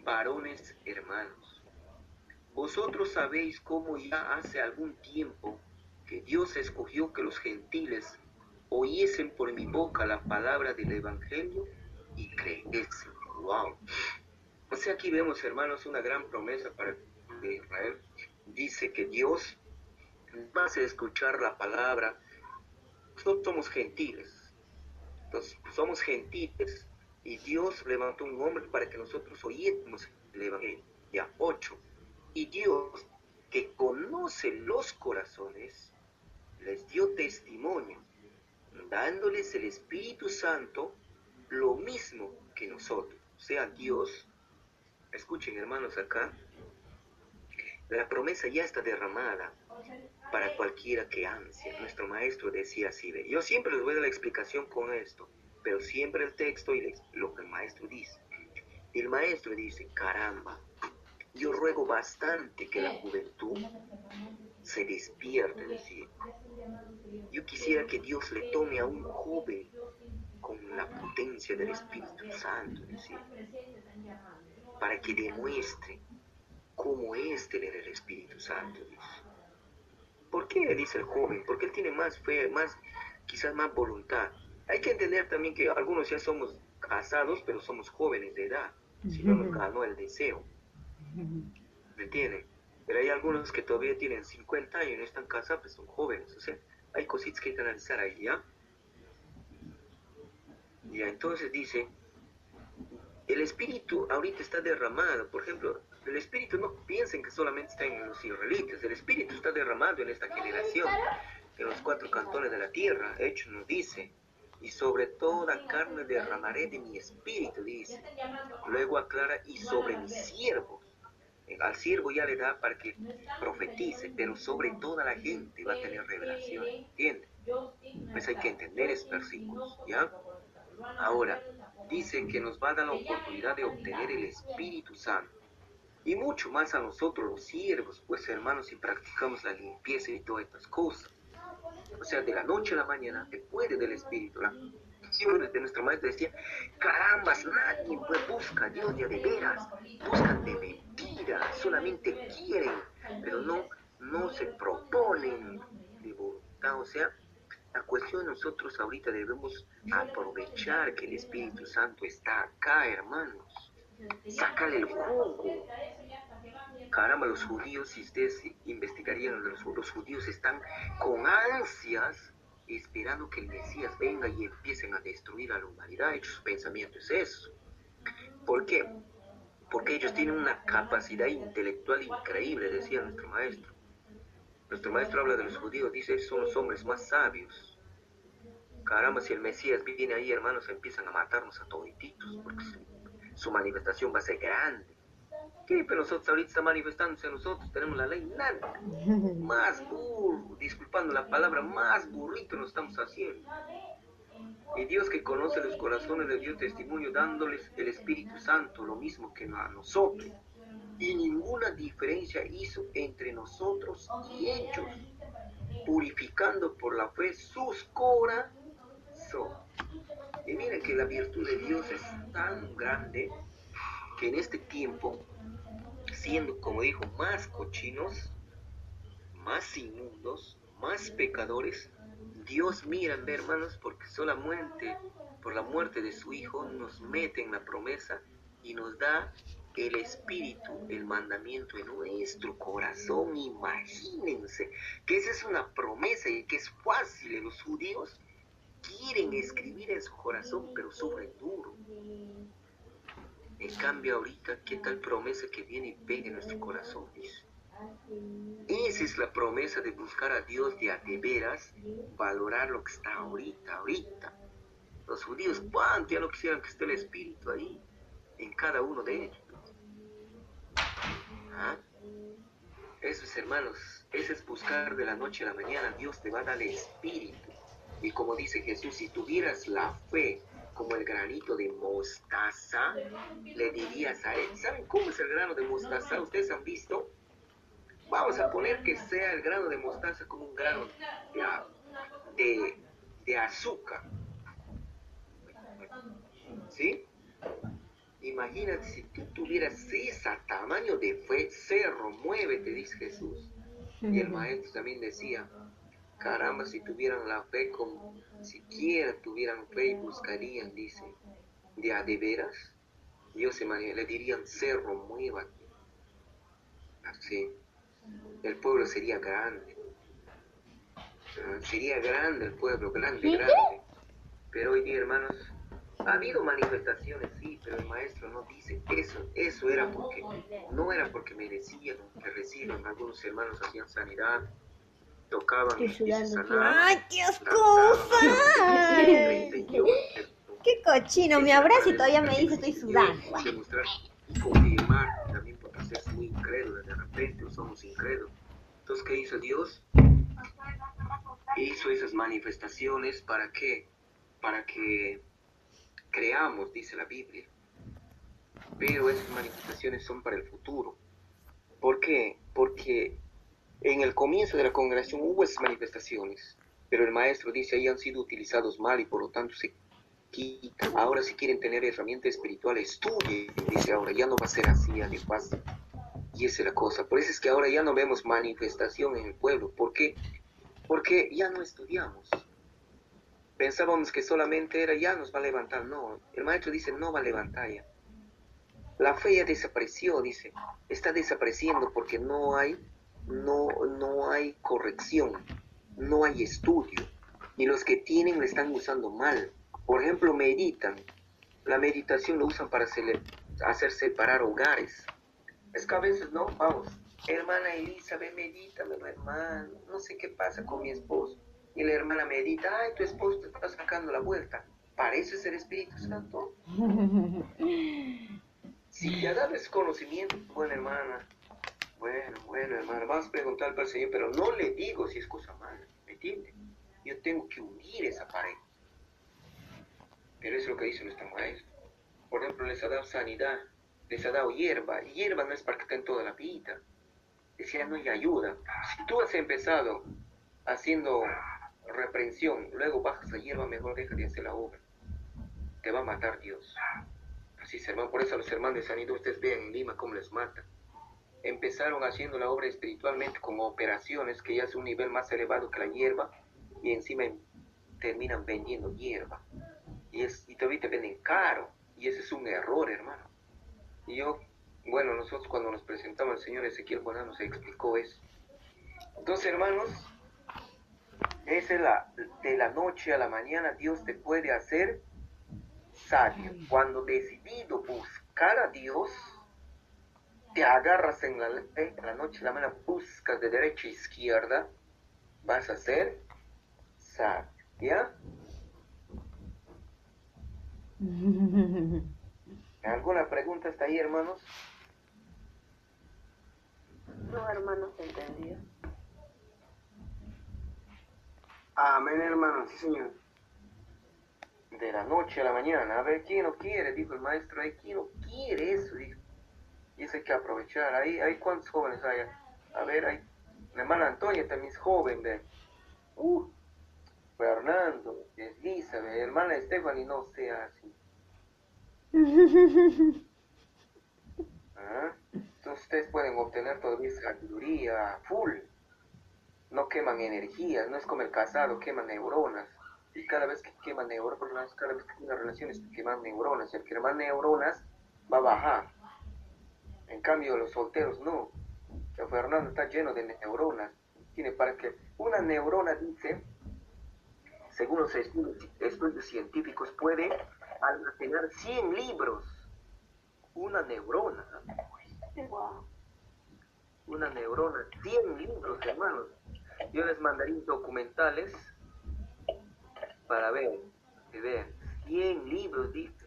varones hermanos, vosotros sabéis cómo ya hace algún tiempo que Dios escogió que los gentiles oyesen por mi boca la palabra del Evangelio y creyesen. Wow. O sea, aquí vemos, hermanos, una gran promesa para Israel. Dice que Dios va a escuchar la palabra. Nosotros somos gentiles. Entonces, somos gentiles. Y Dios levantó un hombre para que nosotros oyésemos el Evangelio. Ya, ocho. Y Dios, que conoce los corazones, les dio testimonio, dándoles el Espíritu Santo, lo mismo que nosotros. O sea, Dios, escuchen hermanos acá, la promesa ya está derramada para cualquiera que ansia. Nuestro maestro decía así. Yo siempre les voy a dar la explicación con esto, pero siempre el texto y lo que el maestro dice. El maestro dice, caramba, yo ruego bastante que la juventud se despierte, decía. Yo quisiera que Dios le tome a un joven con la potencia del Espíritu Santo, decía, para que demuestre cómo es tener el Espíritu Santo, dice. ¿Por qué dice el joven? Porque él tiene más fe, más, quizás más voluntad. Hay que entender también que algunos ya somos casados, pero somos jóvenes de edad. Si no nos ganó el deseo. ¿Me entienden? Pero hay algunos que todavía tienen 50 años y no están casados, pues son jóvenes. O sea, hay cositas que hay que analizar ahí, ¿ya? Ya, entonces dice, el espíritu ahorita está derramado. Por ejemplo, el espíritu no piensen que solamente está en los israelitas. El espíritu está derramado en esta generación, en los cuatro cantones de la tierra. Hecho nos dice, y sobre toda carne derramaré de mi espíritu, dice. Luego aclara, y sobre mis siervos. Al siervo ya le da para que profetice, pero sobre toda la gente va a tener revelación. ¿Entiendes? Pues hay que entender esos versículos, ¿ya? Ahora, dice que nos va a dar la oportunidad de obtener el Espíritu Santo. Y mucho más a nosotros los siervos, pues hermanos, si practicamos la limpieza y todas estas cosas. O sea, de la noche a la mañana, después del Espíritu. La acciones de nuestro maestro decía, carambas, nadie pues, busca a Dios de, a de veras, buscan de mentira, solamente quieren, pero no, no se proponen de voluntad. O sea, la cuestión nosotros ahorita debemos aprovechar que el Espíritu Santo está acá, hermanos. Sácale el jugo. Caramba, los judíos, si ustedes investigarían, los, los judíos están con ansias esperando que el Mesías venga y empiecen a destruir a la humanidad. Sus pensamientos es eso. ¿Por qué? Porque ellos tienen una capacidad intelectual increíble, decía nuestro maestro. Nuestro maestro habla de los judíos, dice, son los hombres más sabios. Caramba, si el Mesías viene ahí, hermanos, empiezan a matarnos a todititos, porque su manifestación va a ser grande. ¿Qué? Pero nosotros ahorita está manifestándose a nosotros, tenemos la ley, nada. Más burro, disculpando la palabra, más burrito nos estamos haciendo. Y Dios que conoce los corazones le dio testimonio dándoles el Espíritu Santo, lo mismo que a nosotros. Y ninguna diferencia hizo entre nosotros y ellos, purificando por la fe sus corazones. Y miren que la virtud de Dios es tan grande que en este tiempo, siendo, como dijo, más cochinos, más inmundos, más pecadores, Dios mira, hermanos, porque solamente por la muerte de su Hijo nos mete en la promesa y nos da el Espíritu, el mandamiento en nuestro corazón. Imagínense que esa es una promesa y que es fácil. Los judíos quieren escribir en su corazón, pero sufren duro. En cambio, ahorita, ¿qué tal promesa que viene y pega en nuestro corazón? Dice. Esa es la promesa de buscar a Dios de a de veras, valorar lo que está ahorita, ahorita. Los judíos, ¿cuánto ya no quisieran que esté el Espíritu ahí, en cada uno de ellos? ¿Ah? Eso es, hermanos, eso es buscar de la noche a la mañana. Dios te va a dar el Espíritu. Y como dice Jesús, si tuvieras la fe como el granito de mostaza, le dirías a él, ¿saben cómo es el grano de mostaza? ¿Ustedes han visto? Vamos a poner que sea el grano de mostaza como un grano de, de, de azúcar. ¿Sí? Imagínate si tú tuvieras ese tamaño de fe, cerro, muévete, dice Jesús. Y el maestro también decía, caramba, si tuvieran la fe como siquiera tuvieran fe y buscarían, dice, de a de veras, Dios se maneja, le dirían, cerro, muévate. Así, el pueblo sería grande. Ah, Sería grande el pueblo, grande, grande. Pero hoy día, hermanos, Ha habido manifestaciones, sí, pero el maestro no dice eso. Eso era porque, no era porque merecían que reciban. Algunos hermanos hacían sanidad, tocaban y se sanaban. ¡Ay, qué ascosa! ¡Qué cochino! Me abraza y todavía me dice estoy sudando. Demostrar, confirmar, también porque es muy incrédulo, de repente somos incrédulos. Entonces, ¿qué hizo Dios? Hizo esas manifestaciones para qué? Para que creamos, dice la Biblia. Pero esas manifestaciones son para el futuro. ¿Por qué? Porque en el comienzo de la congregación hubo esas manifestaciones, pero el maestro dice ahí han sido utilizados mal y por lo tanto se quitan. Ahora si quieren tener herramientas espirituales, estudien. Dice ahora, ya no va a ser así, de paz. Y esa es la cosa. Por eso es que ahora ya no vemos manifestación en el pueblo. ¿Por qué? Porque ya no estudiamos. Pensábamos que solamente era ya nos va a levantar. No, el maestro dice no va a levantar ya. La fe ya desapareció, dice. Está desapareciendo porque no hay, no, no hay corrección, no hay estudio. Y los que tienen le están usando mal. Por ejemplo, meditan. La meditación lo usan para hacer separar hogares. Es que a veces no, vamos, hermana Elizabeth, medítame, hermano, no sé qué pasa con mi esposo. Y la hermana medita, ay, tu esposo te está sacando la vuelta. ¿Parece ser Espíritu Santo? Si ya da desconocimiento, buena hermana, bueno, bueno, hermana, vamos a preguntar al Señor, pero no le digo si es cosa mala, ¿me entiende? Yo tengo que unir esa pared. Pero eso es lo que dice nuestro maestro. Por ejemplo, les ha dado sanidad, les ha dado hierba. Hierba no es para que estén toda la vida. Decía, no hay ayuda. Si tú has empezado haciendo reprensión, luego bajas a hierba, mejor deja de hacer la obra. Te va a matar Dios. Así hermano. Por eso a los hermanos de sanidad ustedes vean en Lima cómo les mata. Empezaron haciendo la obra espiritualmente con operaciones que ya es un nivel más elevado que la hierba y encima terminan vendiendo hierba. Y, es, y todavía te venden caro. Y ese es un error, hermano. Y yo, bueno, nosotros cuando nos presentamos el Señor Ezequiel Bonano nos explicó eso. Entonces, hermanos, es la, de la noche a la mañana Dios te puede hacer sabio. Cuando decidido buscar a Dios, te agarras en la, en la noche a la mañana, buscas de derecha a izquierda, vas a ser sabio. ¿Ya? ¿Alguna pregunta está ahí, hermanos? No, hermanos, entendido. Amén, hermano, sí, señor. De la noche a la mañana. A ver, ¿quién no quiere? Dijo el maestro. ¿quién no quiere eso? Dijo. Y eso hay que aprovechar. Ahí, hay cuántos jóvenes hay. A ver, hay. La hermana Antonia también es joven, ve. Uh, Fernando, Elizabeth, hermana Stephanie, no sea así. ¿Ah? Entonces ustedes pueden obtener todavía sabiduría full. No queman energías, no es como el casado, queman neuronas. Y cada vez que queman neuronas, cada vez que tiene relaciones, queman neuronas. Y el que quema neuronas va a bajar. En cambio, los solteros no. Fernando está lleno de neuronas. Tiene para que una neurona dice, según los estudios, estudios científicos, puede almacenar 100 libros. Una neurona. Una neurona, 100 libros, hermanos. Yo les mandaría documentales para ver, que vean. 100 libros, dice.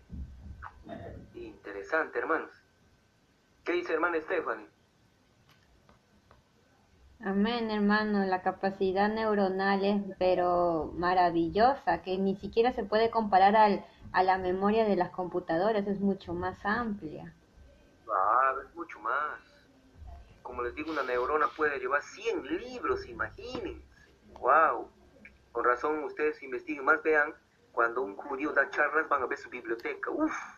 Interesante, hermanos. ¿Qué dice hermana Stephanie? Amén, hermano. La capacidad neuronal es, pero maravillosa, que ni siquiera se puede comparar al, a la memoria de las computadoras, es mucho más amplia. Ah, es mucho más. Como les digo, una neurona puede llevar 100 libros, imagínense. ¡Wow! Con razón, ustedes investiguen más, vean, cuando un judío da charlas, van a ver su biblioteca. ¡Uf!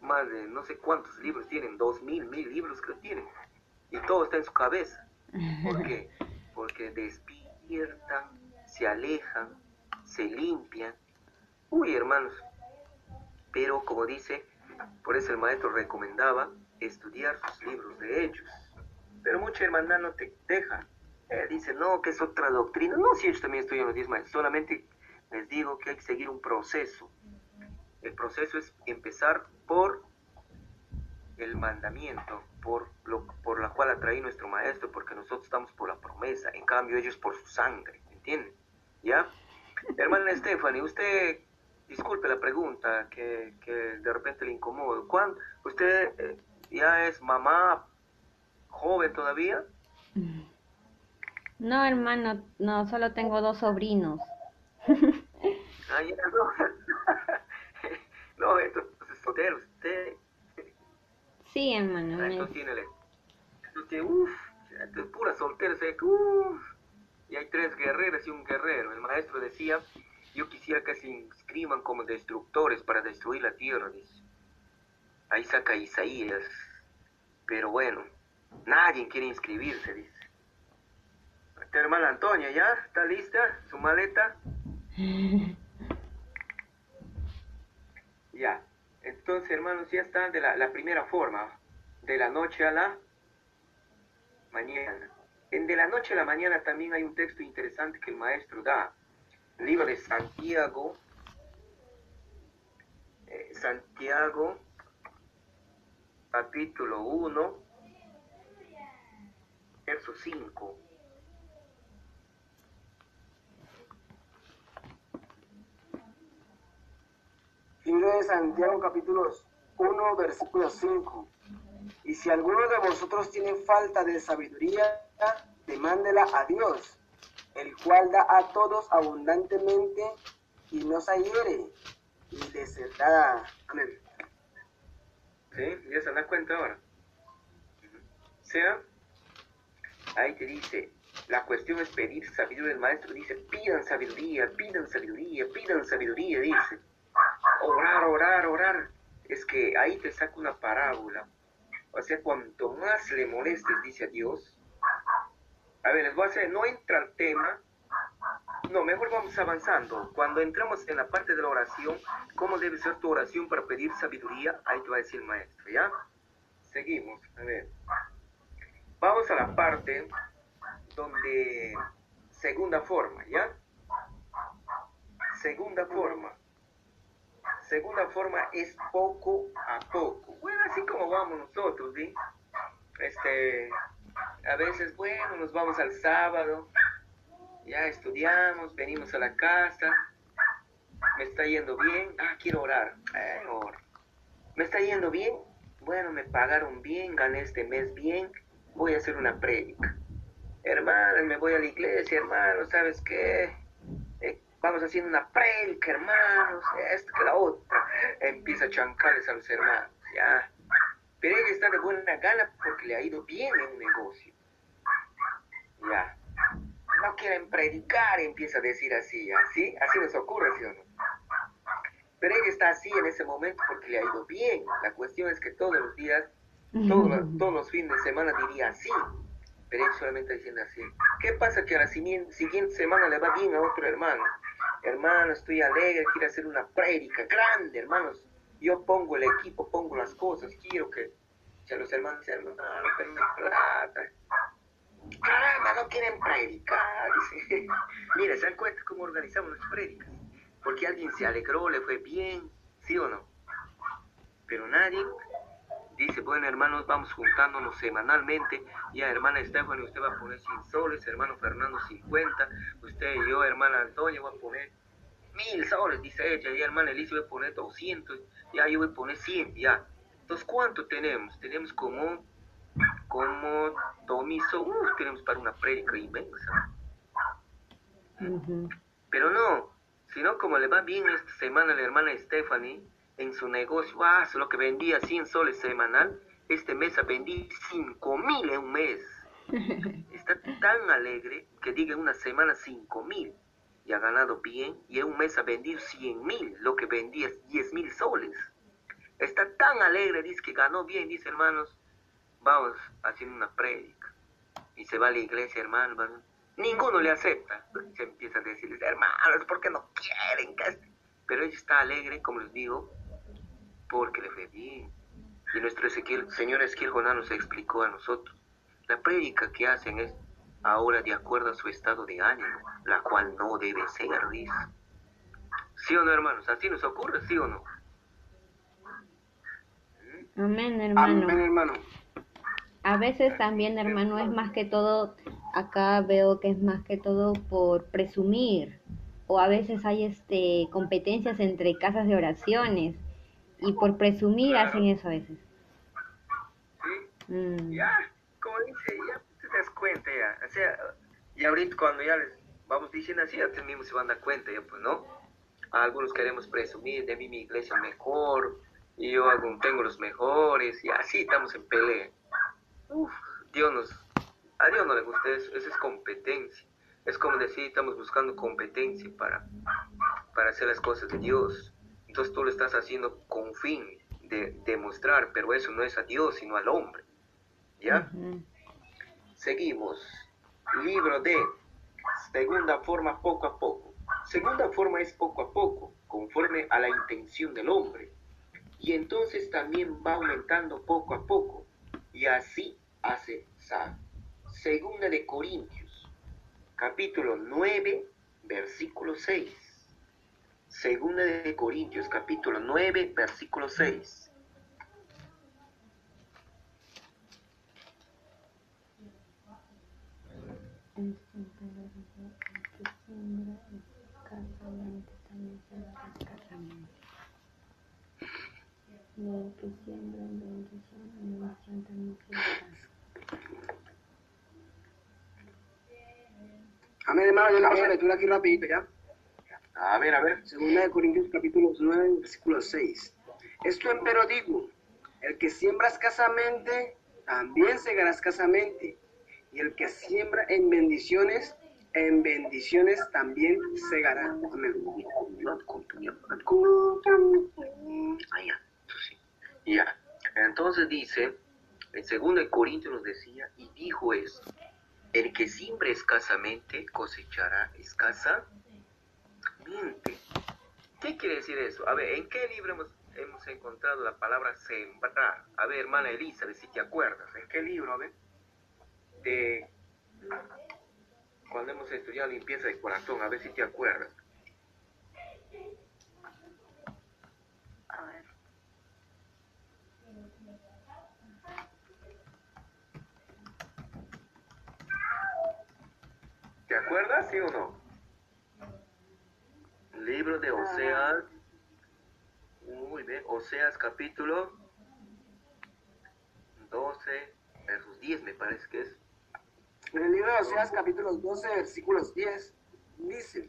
Más de no sé cuántos libros tienen, dos mil, mil libros que tienen. Y todo está en su cabeza. ¿Por qué? Porque despiertan, se alejan, se limpian. Uy, hermanos. Pero como dice, por eso el maestro recomendaba estudiar sus libros de ellos. Pero mucha hermana no te deja. Él dice, no, que es otra doctrina. No, si ellos también estudian los diez maestros. Solamente les digo que hay que seguir un proceso. El proceso es empezar por el mandamiento, por, lo, por la cual atraí nuestro maestro, porque nosotros estamos por la promesa, en cambio ellos por su sangre, ¿entienden? ¿Ya? Hermana Stephanie, usted, disculpe la pregunta que, que de repente le incomodo. ¿Cuándo, ¿Usted eh, ya es mamá joven todavía? No, hermano, no, solo tengo dos sobrinos. Ah, ya, no. no, esto usted. Sí, hermano. Ah, Esto tiene, esto tiene, uff, esto es pura soltera, que, uff. Y hay tres guerreras y un guerrero. El maestro decía, yo quisiera que se inscriban como destructores para destruir la tierra, dice. Ahí saca Isaías. Pero bueno, nadie quiere inscribirse, dice. Esta hermana Antonia, ¿ya? ¿Está lista? ¿Su maleta? Ya. Entonces, hermanos, ya está de la, primera forma. De la noche a la mañana. En de la noche a la mañana también hay un texto interesante que el maestro da. Libro de Santiago. eh, Santiago, capítulo 1, verso 5. Libro de Santiago capítulo 1 versículo 5. Y si alguno de vosotros tiene falta de sabiduría, demándela a Dios, el cual da a todos abundantemente y no se hiere, y le será. Amén. ¿Sí? ¿Ya se da cuenta ahora? Sea, ahí te dice, la cuestión es pedir sabiduría. El maestro dice, pidan sabiduría, pidan sabiduría, pidan sabiduría, dice. Orar, orar, orar. Es que ahí te saca una parábola. O sea, cuanto más le molestes, dice a Dios. A ver, les voy a hacer, no entra el tema. No, mejor vamos avanzando. Cuando entramos en la parte de la oración, ¿cómo debe ser tu oración para pedir sabiduría? Ahí te va a decir el maestro, ¿ya? Seguimos, a ver. Vamos a la parte donde segunda forma, ¿ya? Segunda forma. Segunda forma es poco a poco. Bueno, así como vamos nosotros, ¿sí? Este, a veces, bueno, nos vamos al sábado, ya estudiamos, venimos a la casa, me está yendo bien, ah, quiero orar, eh, oro. Me está yendo bien, bueno, me pagaron bien, gané este mes bien, voy a hacer una prédica. Hermano, me voy a la iglesia, hermano, ¿sabes qué? Vamos haciendo una prédica, hermanos, esto que la otra. Empieza a chancarles a los hermanos, ya. Pero ella está de buena gana porque le ha ido bien en un negocio. Ya. No quieren predicar, empieza a decir así, ya, ¿sí? Así nos ocurre, ¿sí o no? Pero ella está así en ese momento porque le ha ido bien. La cuestión es que todos los días, todos, los- todos los fines de semana diría así. Pero ella solamente diciendo así. ¿Qué pasa que a la siguiente semana le va bien a otro hermano? Hermano, estoy alegre, quiero hacer una prédica grande, hermanos. Yo pongo el equipo, pongo las cosas, quiero que, que los hermanos dicen, hermano, pero no hay plata. Caramba, no quieren predicar. Mira, ¿se dan cuenta cómo organizamos las prédicas? Porque alguien se alegró, le fue bien, ¿sí o no? Pero nadie dice, bueno, hermanos, vamos juntándonos semanalmente. Ya, hermana Stephanie, usted va a poner 100 soles, hermano Fernando 50, usted y yo, hermana Antonia, voy a poner mil soles, dice ella, y hermana Elisa voy a poner 200, ya yo voy a poner 100, ya. Entonces, ¿cuánto tenemos? Tenemos como, como Tomiso, uf, tenemos para una prédica inmensa. Pero no, sino como le va bien esta semana a la hermana Stephanie en su negocio, ah, solo que vendía 100 soles semanal, este mes ha vendido 5 mil en un mes. Está tan alegre que diga en una semana 5 mil y ha ganado bien y en un mes ha vendido 100 mil, lo que vendía es 10 mil soles. Está tan alegre, dice que ganó bien, dice hermanos, vamos haciendo una prédica. Y se va a la iglesia, hermano, va- ninguno le acepta. Se empiezan a decirles, hermanos, ¿por qué no quieren? que este-?" Pero ella está alegre, como les digo, porque le fue bien. Y nuestro Ezequiel, señor Ezequiel Jonás nos explicó a nosotros. La prédica que hacen es ahora de acuerdo a su estado de ánimo, la cual no debe ser, dice. ¿Sí o no, hermanos? ¿Así nos ocurre, sí o no? Amén, hermano. Amén, hermano. A veces también, hermano, es más que todo, acá veo que es más que todo por presumir. O a veces hay este competencias entre casas de oraciones. Y por presumir hacen eso a veces. ¿Sí? Mm. Ya, como dice, ya te das cuenta ya. O sea, y ahorita cuando ya les vamos diciendo así, ya ustedes mismos se van a dar cuenta, ya pues, ¿no? Algunos queremos presumir de mí mi iglesia mejor, y yo tengo los mejores, y así estamos en pelea. Uf, Dios nos, a Dios no le gusta eso, eso es competencia. Es como decir, estamos buscando competencia para, para hacer las cosas de Dios. Entonces tú lo estás haciendo con fin de demostrar, pero eso no es a Dios, sino al hombre. ¿Ya? Seguimos. Libro de segunda forma poco a poco. Segunda forma es poco a poco, conforme a la intención del hombre. Y entonces también va aumentando poco a poco. Y así hace Sa. Segunda de Corintios, capítulo 9, versículo 6. Segunda de Corintios, capítulo 9, versículo 6. Amén. Yo le paso la lectura aquí rapidito, ¿ya? A ver, a ver. Segunda de Corintios capítulo 9, versículo 6. Esto empero digo, el que siembra escasamente, también segará escasamente. Y el que siembra en bendiciones, en bendiciones también segará. Amén. Ah, ya. Ya. Entonces dice, en 2 Corintios nos decía, y dijo esto, el que siembra escasamente cosechará escasamente. ¿Qué quiere decir eso? A ver, ¿en qué libro hemos, hemos encontrado la palabra sembrar? A ver, hermana Elizabeth, si te acuerdas, ¿en qué libro? A ver, de cuando hemos estudiado limpieza de corazón, a ver si te acuerdas. A ver. ¿Te acuerdas, sí o no? Libro de Oseas. Muy bien, Oseas capítulo 12, versos 10 me parece que es. En el libro de Oseas capítulo 12, versículos 10, dice,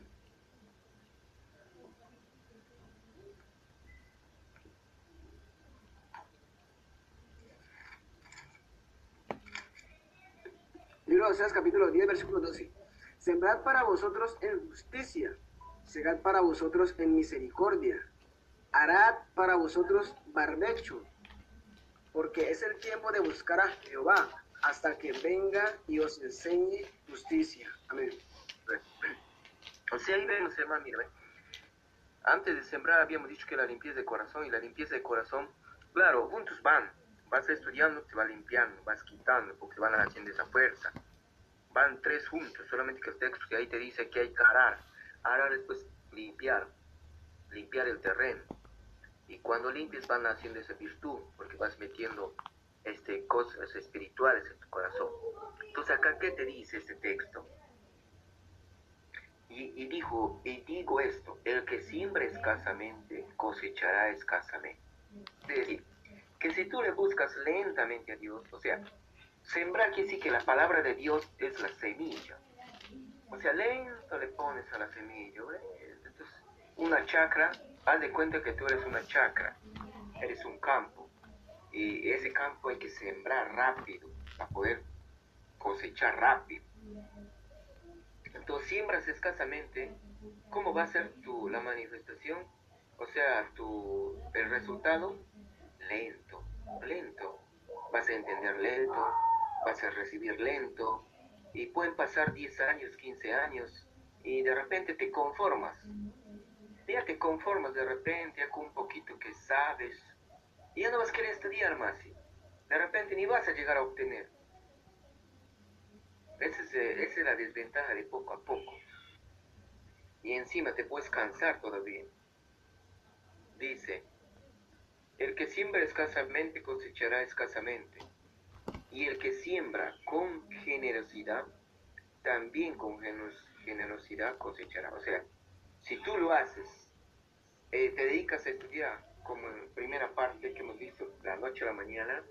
Libro de Oseas capítulo 10, versículo 12. Sembrad para vosotros en justicia, segad para vosotros en misericordia, harad para vosotros barbecho, porque es el tiempo de buscar a Jehová hasta que venga y os enseñe justicia. Amén. O sea, ahí vemos, hermano, mira. Antes de sembrar habíamos dicho que la limpieza de corazón y la limpieza de corazón, claro, juntos van. Vas estudiando, te va limpiando, vas quitando, porque van haciendo esa fuerza. Van tres juntos, solamente que el texto que ahí te dice que hay que arar. Arar es pues limpiar, limpiar el terreno. Y cuando limpias van haciendo esa virtud, porque vas metiendo este, cosas espirituales en tu corazón. Entonces acá, ¿qué te dice este texto? Y, y dijo, y digo esto, el que siembra escasamente cosechará escasamente. Es decir, que si tú le buscas lentamente a Dios, o sea, sembrar quiere decir que la palabra de Dios es la semilla. O sea, lento le pones a la semilla. Entonces, una chacra, haz de cuenta que tú eres una chacra, eres un campo. Y ese campo hay que sembrar rápido para poder cosechar rápido. Entonces, siembras escasamente, ¿cómo va a ser tu, la manifestación? O sea, tu, el resultado, lento, lento. Vas a entender lento, vas a recibir lento, y pueden pasar 10 años, 15 años, y de repente te conformas. Ya te conformas de repente, con un poquito que sabes, y ya no vas a querer estudiar más. De repente ni vas a llegar a obtener. Esa es, eh, esa es la desventaja de poco a poco. Y encima te puedes cansar todavía. Dice, El que siembra escasamente cosechará escasamente, y el que siembra con generosidad, también con generosidad cosechará. O sea, si tú lo haces, eh, te dedicas a estudiar, como en primera parte que hemos visto, la noche a la mañana,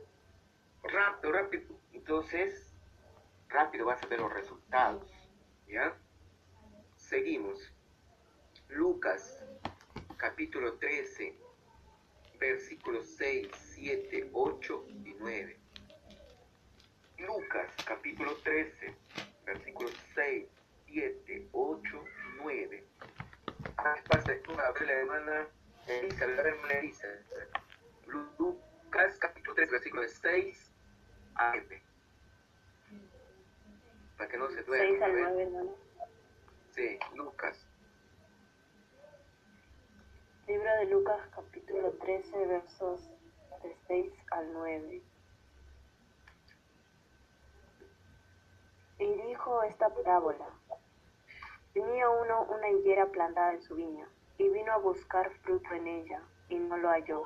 rápido, rápido, entonces rápido vas a ver los resultados. ¿Ya? Seguimos. Lucas, capítulo 13, versículos 6, 7, 8 y 9. Lucas, capítulo 13, versículos 6, 7, 8 y 9. ¿Qué pasa? Tú a ver la hermana Elisa, la hermana Elisa. Lucas, capítulo 13, versículos 6 a 9 para que no se duerma. 6 al 9, hermano. Sí, Lucas. Libro de Lucas, capítulo 13, versos de 6 al 9. Y esta parábola. Tenía uno una higuera plantada en su viña, y vino a buscar fruto en ella, y no lo halló.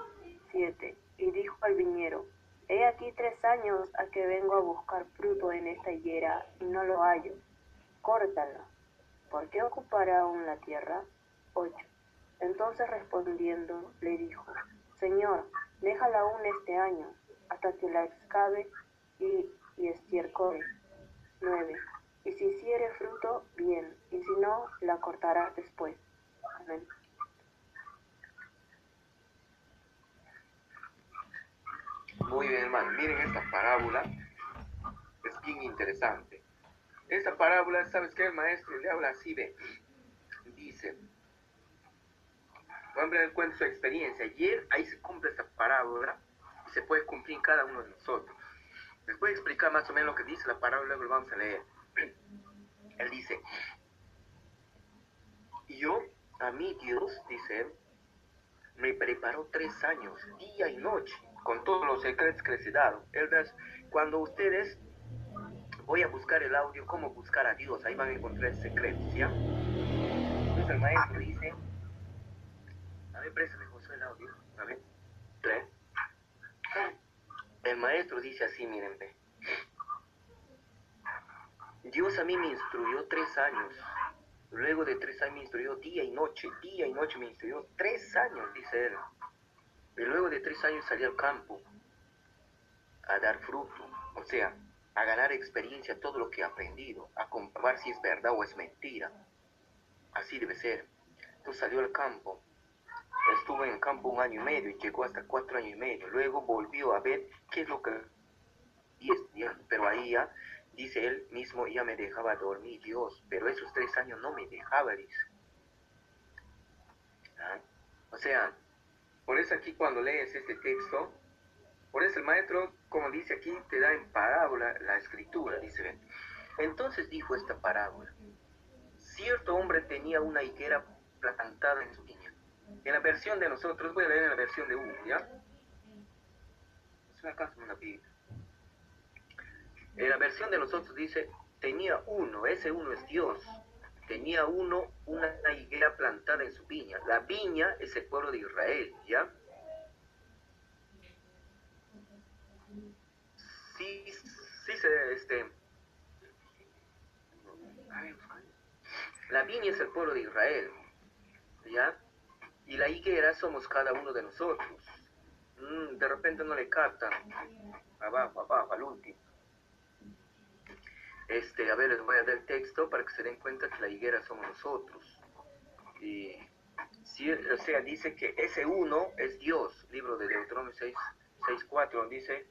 7. Y dijo al viñero, He aquí tres años a que vengo a buscar fruto en esta higuera y no lo hallo. Córtala. ¿Por qué ocupará aún la tierra? 8. Entonces respondiendo le dijo, Señor, déjala aún este año, hasta que la excave y, y estiércol. 9. Y si hiciere fruto, bien, y si no, la cortará después. Amén. Muy bien, hermano. Miren esta parábola. Es bien interesante. Esta parábola, ¿sabes qué? El maestro le habla así de... Dice... Hombre, cuenta su experiencia. Ayer ahí se cumple esta parábola y se puede cumplir en cada uno de nosotros. Les voy a explicar más o menos lo que dice la parábola, luego lo vamos a leer. Él dice, yo, a mí Dios, dice él, me preparó tres años, día y noche, con todos los secretos que les he dado. Él cuando ustedes, voy a buscar el audio, cómo buscar a Dios, ahí van a encontrar el secreto, ¿ya? Entonces el maestro dice, a ver, préstame José el audio, a ver, tres. El maestro dice así, miren, ve. Dios a mí me instruyó tres años. Luego de tres años me instruyó día y noche, día y noche me instruyó. Tres años, dice él. Y luego de tres años salí al campo a dar fruto, o sea, a ganar experiencia todo lo que he aprendido, a comprobar si es verdad o es mentira. Así debe ser. Entonces salió al campo, estuvo en el campo un año y medio y llegó hasta cuatro años y medio. Luego volvió a ver qué es lo que... Pero ahí ya, dice él mismo, ya me dejaba dormir Dios, pero esos tres años no me dejaba, dice. O sea, por eso aquí cuando lees este texto, por eso el maestro, como dice aquí, te da en parábola la escritura, dice. Entonces dijo esta parábola. Cierto hombre tenía una higuera plantada en su viña. En la versión de nosotros, voy a leer en la versión de uno, ¿ya? Es una casa, una Biblia. En la versión de nosotros dice, tenía uno, ese uno es Dios tenía uno una higuera plantada en su viña. La viña es el pueblo de Israel, ¿ya? Sí, sí se, este... La viña es el pueblo de Israel, ¿ya? Y la higuera somos cada uno de nosotros. Mm, de repente no le captan. Abajo, abajo, al último. Este, a ver, les voy a dar el texto para que se den cuenta que la higuera somos nosotros. Y, si, o sea, dice que ese uno es Dios, libro de Deuteronomio 6, 6 4, dice...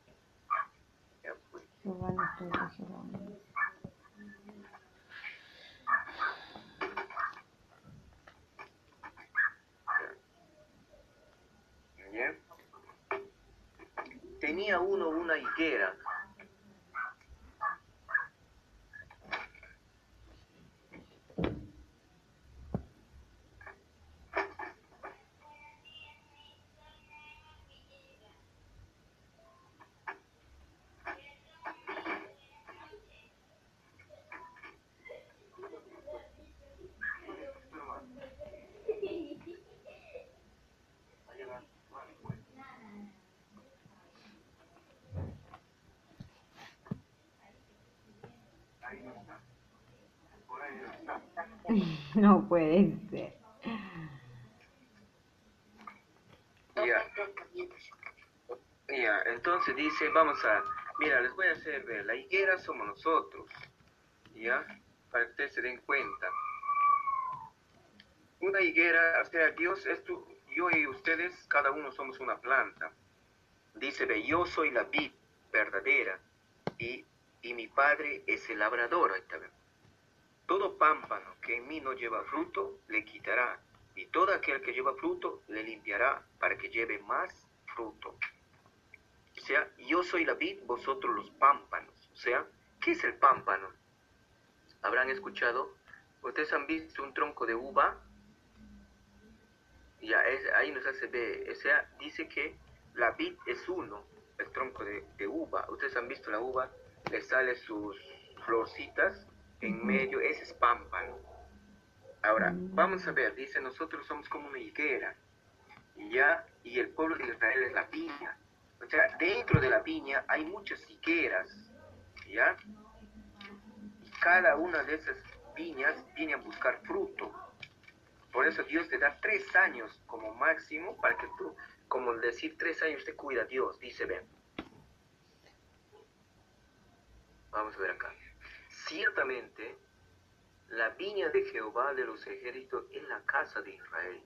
Pues. Tenía uno una higuera No puede ser. Ya. Ya, entonces dice, vamos a, mira, les voy a hacer ver, la higuera somos nosotros, ¿ya? Para que ustedes se den cuenta. Una higuera, o sea, Dios es tu, yo y ustedes, cada uno somos una planta. Dice, ve, yo soy la vid verdadera y, y mi padre es el labrador. Ahí. Todo pámpano que en mí no lleva fruto, le quitará, y todo aquel que lleva fruto, le limpiará para que lleve más fruto. O sea, yo soy la vid, vosotros los pámpanos. O sea, ¿qué es el pámpano? ¿Habrán escuchado? ¿Ustedes han visto un tronco de uva? Ya, es, ahí nos hace ver. O sea, dice que la vid es uno, el tronco de, de uva. Ustedes han visto la uva, le salen sus florcitas en medio, ese es pámpano. Ahora, vamos a ver, dice, nosotros somos como una higuera, y ya, y el pueblo de Israel es la viña. O sea, dentro de la viña hay muchas higueras, ¿ya? Y cada una de esas viñas viene a buscar fruto. Por eso Dios te da tres años como máximo para que tú, como decir tres años te cuida Dios, dice, ven. Vamos a ver acá. Ciertamente, la viña de Jehová de los ejércitos es la casa de Israel,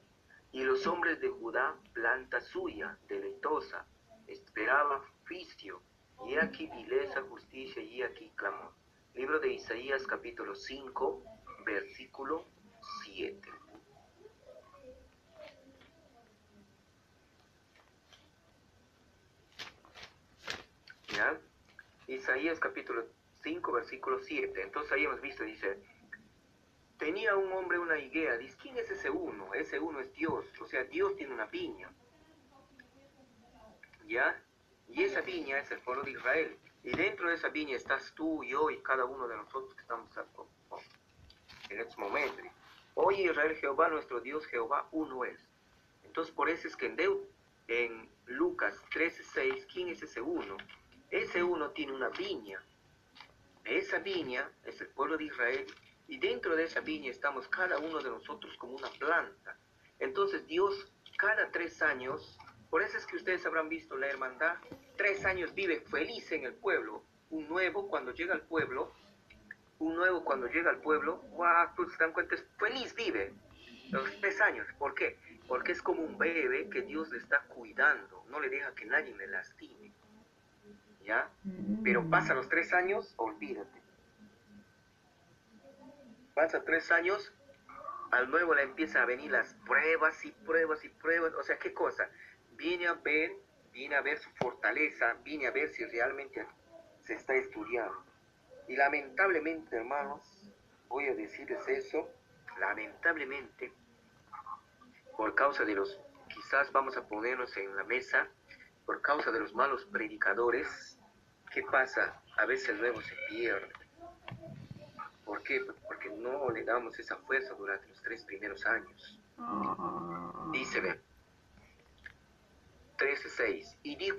y los hombres de Judá planta suya, deleitosa, esperaba juicio, y aquí vileza, justicia, y aquí clamor. Libro de Isaías capítulo 5, versículo 7. ¿Ya? Isaías capítulo 5, versículo 7. Entonces ahí hemos visto, dice, tenía un hombre una higuera. Dice, ¿quién es ese uno? Ese uno es Dios. O sea, Dios tiene una viña. ¿Ya? Y esa viña es el pueblo de Israel. Y dentro de esa viña estás tú, yo y cada uno de nosotros que estamos en estos momentos. Hoy Israel, Jehová, nuestro Dios, Jehová, uno es. Entonces, por eso es que en, Deu, en Lucas 13:6, ¿quién es ese uno? Ese uno tiene una Esa viña es el pueblo de Israel y dentro de esa viña estamos cada uno de nosotros como una planta. Entonces Dios cada tres años, por eso es que ustedes habrán visto la hermandad, tres años vive feliz en el pueblo. Un nuevo cuando llega al pueblo, un nuevo cuando llega al pueblo, guau, pues se dan cuenta, es feliz vive. Los tres años, ¿por qué? Porque es como un bebé que Dios le está cuidando, no le deja que nadie le lastime. ¿Ya? Pero pasa los tres años, olvídate. Pasa tres años, al nuevo le empiezan a venir las pruebas y pruebas y pruebas. O sea, ¿qué cosa? Viene a ver, viene a ver su fortaleza, viene a ver si realmente se está estudiando. Y lamentablemente, hermanos, voy a decirles eso, lamentablemente, por causa de los, quizás vamos a ponernos en la mesa, por causa de los malos predicadores, ¿qué pasa? A veces el se pierde. ¿Por qué? Porque no le damos esa fuerza durante los tres primeros años. Dice, ve, 13.6, y dijo,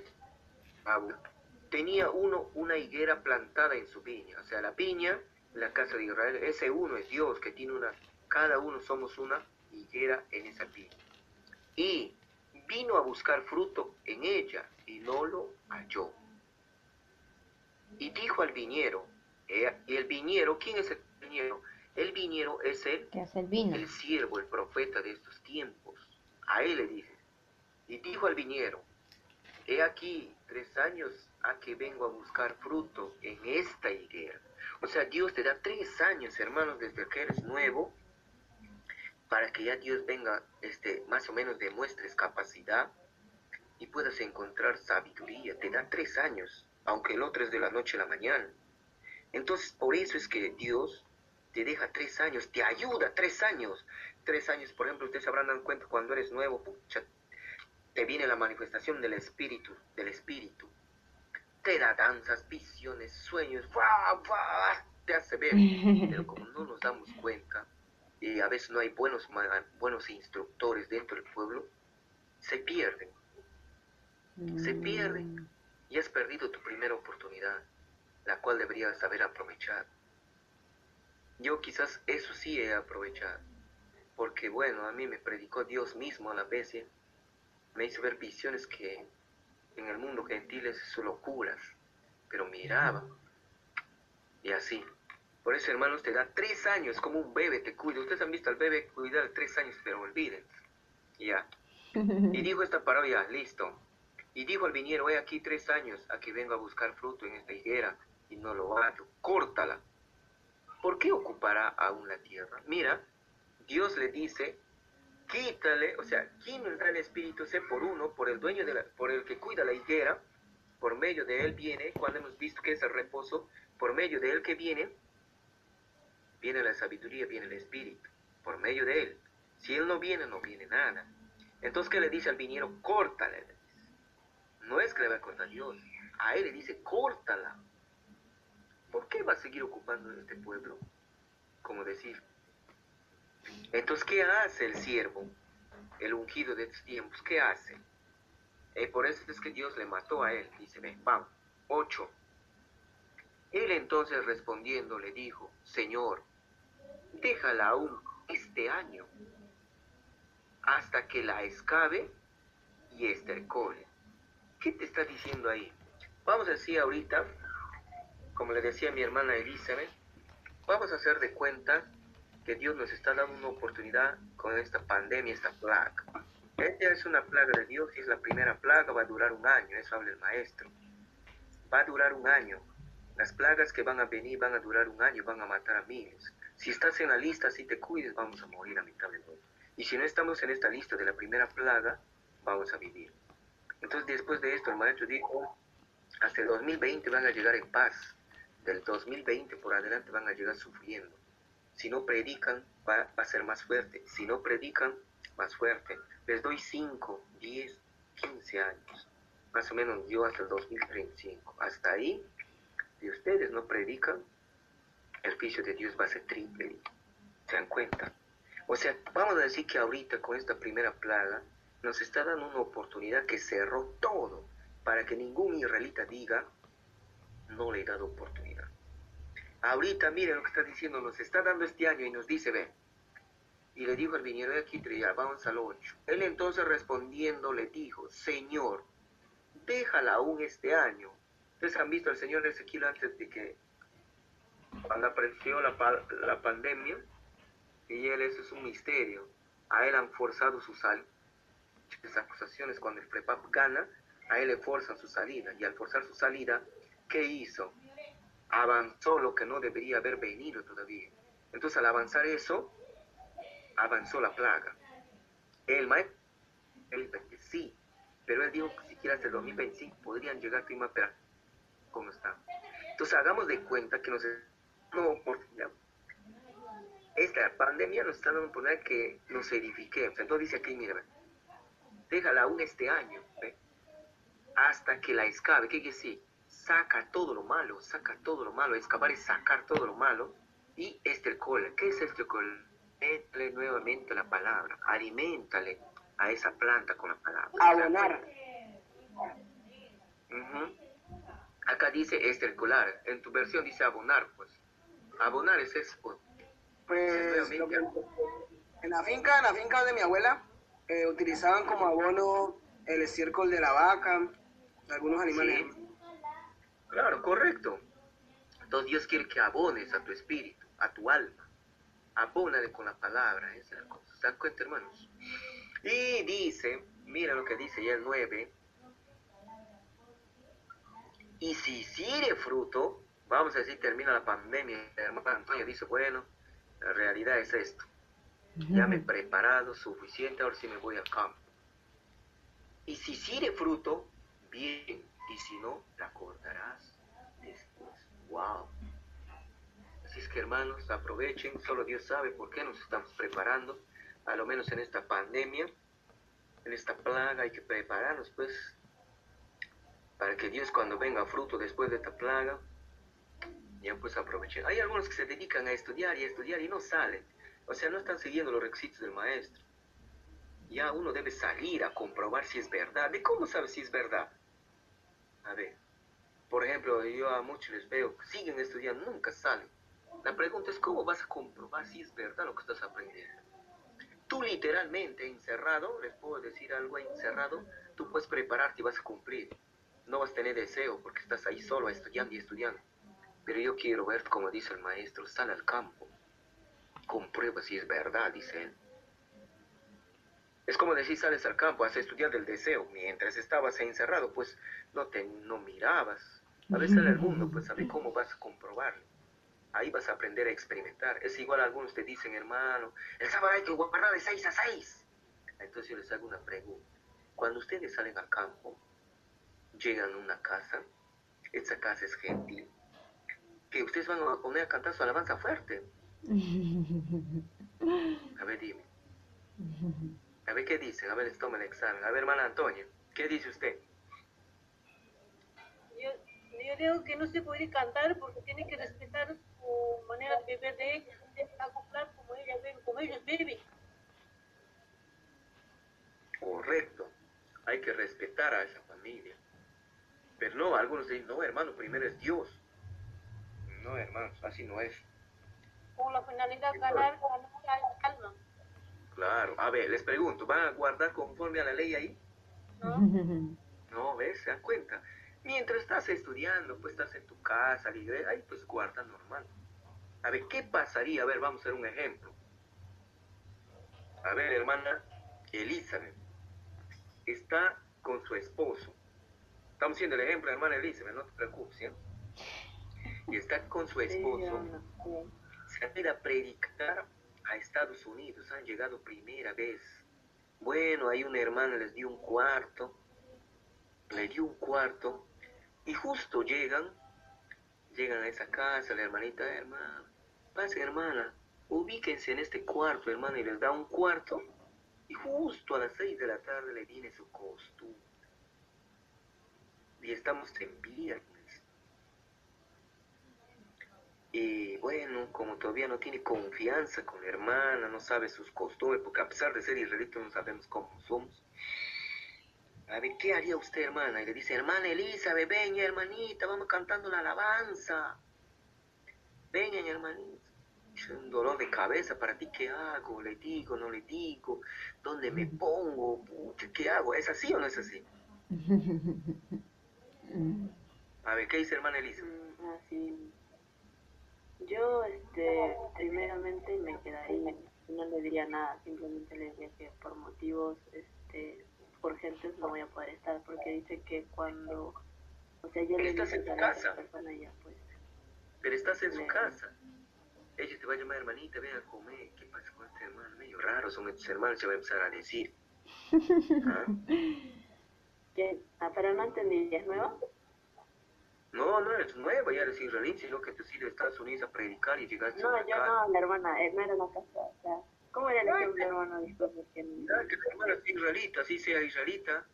tenía uno una higuera plantada en su viña, o sea, la viña, la casa de Israel, ese uno es Dios que tiene una, cada uno somos una higuera en esa viña. Y vino a buscar fruto en ella y no lo halló. Y dijo al viñero, y el viñero, ¿quién es el viñero? El viñero es el, ¿Qué hace el vino? el siervo, el profeta de estos tiempos. A él le dice. Y dijo al viñero, he aquí tres años a que vengo a buscar fruto en esta higuera. O sea, Dios te da tres años, hermanos, desde que eres nuevo, para que ya Dios venga, este, más o menos demuestres capacidad y puedas encontrar sabiduría. Te da tres años, aunque el otro es de la noche a la mañana. Entonces, por eso es que Dios te deja tres años, te ayuda tres años. Tres años, por ejemplo, ustedes se habrán dado cuenta cuando eres nuevo, pucha, te viene la manifestación del Espíritu, del Espíritu. Te da danzas, visiones, sueños, te hace ver. Pero como no nos damos cuenta, y a veces no hay buenos, buenos instructores dentro del pueblo, se pierden. Se pierden. Y has perdido tu primera oportunidad, la cual deberías haber aprovechado. yo quizás eso sí he aprovechado. Porque bueno, a mí me predicó Dios mismo a la vez. Me hizo ver visiones que en el mundo gentil es su locuras. Pero miraba. Y así. Por eso, hermanos, te da tres años, como un bebé te cuida. Ustedes han visto al bebé cuidar tres años, pero olviden. Ya. Y dijo esta parodia, listo. Y dijo al viñero, he aquí tres años a que vengo a buscar fruto en esta higuera y no lo hallo. Córtala. ¿Por qué ocupará aún la tierra? Mira, Dios le dice, quítale, o sea, ¿quién nos da el Espíritu? Sé por uno, por el dueño de la, por el que cuida la higuera, por medio de él viene, cuando hemos visto que es el reposo, por medio de él que viene, viene la sabiduría, viene el Espíritu, por medio de él. Si él no viene, no viene nada. Entonces, ¿qué le dice al viñero? Córtale. No es que le va a cortar Dios, a él le dice, córtala. ¿Por qué va a seguir ocupando este pueblo? Como decir. Entonces, ¿qué hace el siervo, el ungido de estos tiempos? ¿Qué hace? Y eh, por eso es que Dios le mató a él. Dice, vamos. 8. Él entonces respondiendo le dijo, Señor, déjala aún este año hasta que la escabe y estercole. ¿Qué te está diciendo ahí? Vamos a decir ahorita, como le decía mi hermana Elizabeth, vamos a hacer de cuenta que Dios nos está dando una oportunidad con esta pandemia, esta plaga. Esta es una plaga de Dios y es la primera plaga, va a durar un año, eso habla el maestro. Va a durar un año. Las plagas que van a venir van a durar un año, van a matar a miles. Si estás en la lista, si te cuides, vamos a morir todo. Y si no estamos en esta lista de la primera plaga, vamos a vivir. Entonces, después de esto, el maestro dijo, hasta el 2020 van a llegar en paz. Del 2020 por adelante van a llegar sufriendo. Si no predican, va, a ser más fuerte. Si no predican, más fuerte. Les doy 5, 10, 15 años. Más o menos yo hasta el 2035. Hasta ahí, si ustedes no predican, el juicio de Dios va a ser triple. ¿Se dan cuenta? O sea, vamos a decir que ahorita con esta primera plaga nos está dando una oportunidad que cerró todo para que ningún israelita diga, no le he dado oportunidad. Ahorita, miren lo que está diciendo, nos está dando este año y nos dice, ven. Y le dijo al viñero de ya vamos al 8. Él entonces respondiendo le dijo, Señor, déjala aún este año. Ustedes han visto al Señor Ezequiel antes de que, cuando apareció la, la pandemia, y él eso es un misterio. A él han forzado su salida. Acusaciones cuando el prepap gana, a él le forzan su salida. Y al forzar su salida, ¿qué hizo? Avanzó lo que no debería haber venido todavía. Entonces al avanzar eso, avanzó la plaga. El maestro, él sí, pero él dijo que siquiera hasta el 2025 podrían llegar primavera. ¿Cómo está? Entonces hagamos de cuenta que nos no oportunidad esta pandemia nos está dando poner que nos edifiquemos. Entonces dice aquí, mira, déjala aún este año, hasta que la escabe. ¿Qué quiere decir? Saca todo lo malo, saca todo lo malo. Excavar es sacar todo lo malo. Y estercola. ¿Qué es estercola? Métele nuevamente la palabra. Aliméntale a esa planta con la palabra. Abonar. Acá dice estercolar. En tu versión dice abonar, pues. Abonar es eso pues en la finca, en la finca de mi abuela, eh, utilizaban como abono el estiércol de la vaca, algunos animales. Claro, correcto. Entonces Dios quiere que abones a tu espíritu, a tu alma. Abónale con la palabra. ¿Se dan cuenta, hermanos? Y dice, mira lo que dice ya el 9. Y si hiciere fruto, vamos a decir, termina la pandemia, hermano Antonio dice, bueno, la realidad es esto. Ya me he preparado suficiente, ahora sí me voy al campo. Y si sirve fruto, bien. Y si no, la cortarás después. ¡Wow! Así es que hermanos, aprovechen. Solo Dios sabe por qué nos estamos preparando. A lo menos en esta pandemia, en esta plaga, hay que prepararnos pues para que Dios cuando venga fruto después de esta plaga, ya pues aprovechen. Hay algunos que se dedican a estudiar y a estudiar y no salen. O sea, no están siguiendo los requisitos del maestro. Ya uno debe salir a comprobar si es verdad. ¿De cómo sabe si es verdad? A ver, por ejemplo, yo a muchos les veo, siguen estudiando, nunca salen. La pregunta es cómo vas a comprobar si es verdad lo que estás aprendiendo. Tú literalmente encerrado, les puedo decir algo encerrado, tú puedes prepararte y vas a cumplir. No vas a tener deseo porque estás ahí solo estudiando y estudiando. Pero yo quiero ver, como dice el maestro, sal al campo, comprueba si es verdad, dice él. Es como decir, sales al campo, a estudiar del deseo. Mientras estabas encerrado, pues no te no mirabas. A veces el mundo, pues ver cómo vas a comprobarlo. Ahí vas a aprender a experimentar. Es igual algunos te dicen, hermano, el sábado hay que guardar de 6 a 6. Entonces yo les hago una pregunta. Cuando ustedes salen al campo, llegan a una casa, esa casa es gentil, que ustedes van a poner a cantar su alabanza fuerte. A ver, dime. A ver qué dicen, a ver, les toma el examen. A ver, hermana Antonia, ¿qué dice usted? Yo, yo digo que no se puede cantar porque tiene que respetar su manera de beber de ella, de acoplar como ella bebe, como ellos beben. Correcto, hay que respetar a esa familia. Pero no, algunos dicen, no, hermano, primero es Dios. No, hermano, así no es. Con la finalidad de ganar. Claro, a ver, les pregunto, ¿van a guardar conforme a la ley ahí? ¿no? No, ¿ves? ¿Se dan cuenta? Mientras estás estudiando, pues estás en tu casa, libre, ahí pues guarda normal. A ver, ¿qué pasaría? A ver, vamos a hacer un ejemplo. A ver, hermana Elizabeth, está con su esposo. Estamos haciendo el ejemplo, hermana Elizabeth, no te preocupes, ¿eh? Y está con su esposo. Ido a predicar a Estados Unidos, han llegado primera vez. Bueno, ahí una hermana les dio un cuarto, le dio un cuarto, y justo llegan, llegan a esa casa, la hermanita, hermana, pasen hermana, ubíquense en este cuarto, hermana, y les da un cuarto, y justo a las seis de la tarde le viene su costumbre. Y estamos en viernes. Y bueno, como todavía no tiene confianza con la hermana, no sabe sus costumbres, porque a pesar de ser israelitas no sabemos cómo somos. A ver, ¿qué haría usted, hermana? Y le dice, hermana Elizabeth, ven, hermanita, vamos cantando la alabanza. Vengan, hermanita. Es un dolor de cabeza para ti, ¿qué hago? ¿Le digo, no le digo? ¿Dónde me pongo? Pucha, ¿qué hago? ¿Es así o no es así? A ver, ¿qué dice hermana Elizabeth? Mm, Así. Yo, este, primeramente me quedaría, no le diría nada, simplemente le diría que por motivos, este, urgentes no voy a poder estar, porque dice que cuando, o sea, ya le Estás en tu casa. persona ya, pues, Pero estás en su casa. Ella te va a llamar, hermanita, ven a comer. ¿Qué pasa con este hermano? Medio raro son estos hermanos, se va a empezar a decir. ¿Ah? ¿qué? Ah, pero no entendí, ¿es nueva? No, no eres nueva, ya eres israelí, sino que te has ido a Estados Unidos a predicar y llegaste a No, yo no, la hermana, eh, no era la casa, o sea, ¿cómo era el ejemplo, hermano? Disculpe, que no- Ya, que la hermana es israelita, así sea israelita.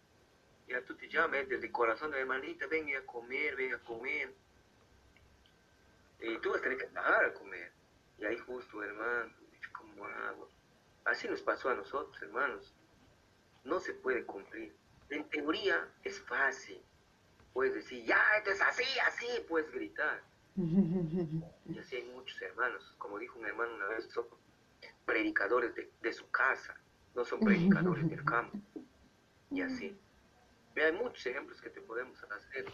Ya tú te llamas desde el corazón de la hermanita, ven a comer, ven a comer. Y tú vas a tener que bajar a comer. Y ahí justo, hermano, ¿cómo hago? Así nos pasó a nosotros, hermanos. No se puede cumplir. En teoría es fácil. Puedes decir, ya, esto es así, así, puedes gritar. Y así hay muchos hermanos. Como dijo un hermano una vez, son predicadores de, de su casa, no son predicadores del campo. Y así. Y hay muchos ejemplos que te podemos hacer.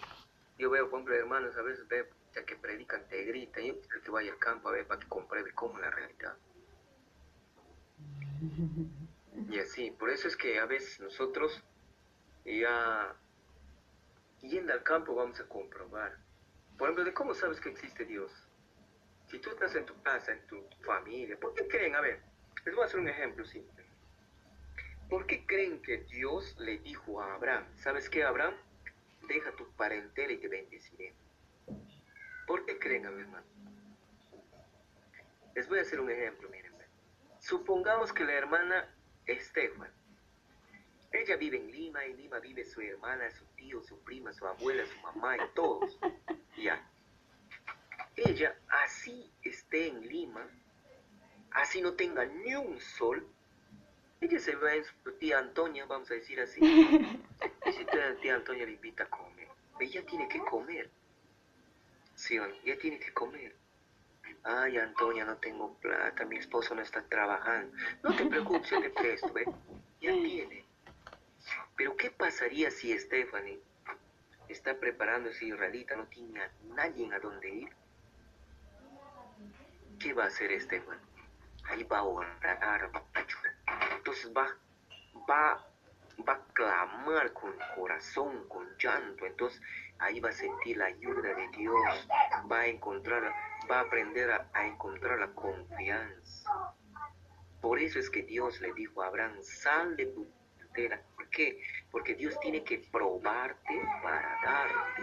Yo veo, por ejemplo, hermanos, a veces veo que predican, te gritan, yo quiero que vaya al campo a ver para que compruebe cómo es la realidad. Y así, por eso es que a veces nosotros ya yendo al campo vamos a comprobar. Por ejemplo, ¿de cómo sabes que existe Dios? Si tú estás en tu casa, en tu familia, ¿por qué creen? A ver, les voy a hacer un ejemplo simple. ¿Por qué creen que Dios le dijo a Abraham, ¿sabes qué, Abraham? Deja tu parentela y te bendeciré. ¿Por qué creen, a ver, hermano? Les voy a hacer un ejemplo, miren. Supongamos que la hermana Estefan, ella vive en Lima, en Lima vive su hermana, su tío, su prima, su abuela, su mamá y todos. Ya. Ella, así esté en Lima, así no tenga ni un sol, ella se va en su tía Antonia, vamos a decir así. Y si tía, tía Antonia le invita a comer, ella tiene que comer. Sí, ella tiene que comer. Ay, Antonia, no tengo plata, mi esposo no está trabajando. No te preocupes, yo te presto, ¿eh? Ya tiene. Pero ¿qué pasaría si Stephanie está preparándose israelita, no tiene a nadie a dónde ir? ¿Qué va a hacer Stephanie? Ahí va a orar, va a. Entonces va, va, va a clamar con corazón, con llanto. Entonces ahí va a sentir la ayuda de Dios, va a encontrar, va a aprender a, encontrar la confianza. Por eso es que Dios le dijo a Abraham, sal de tu tierra. ¿Por qué? Porque Dios tiene que probarte para darte.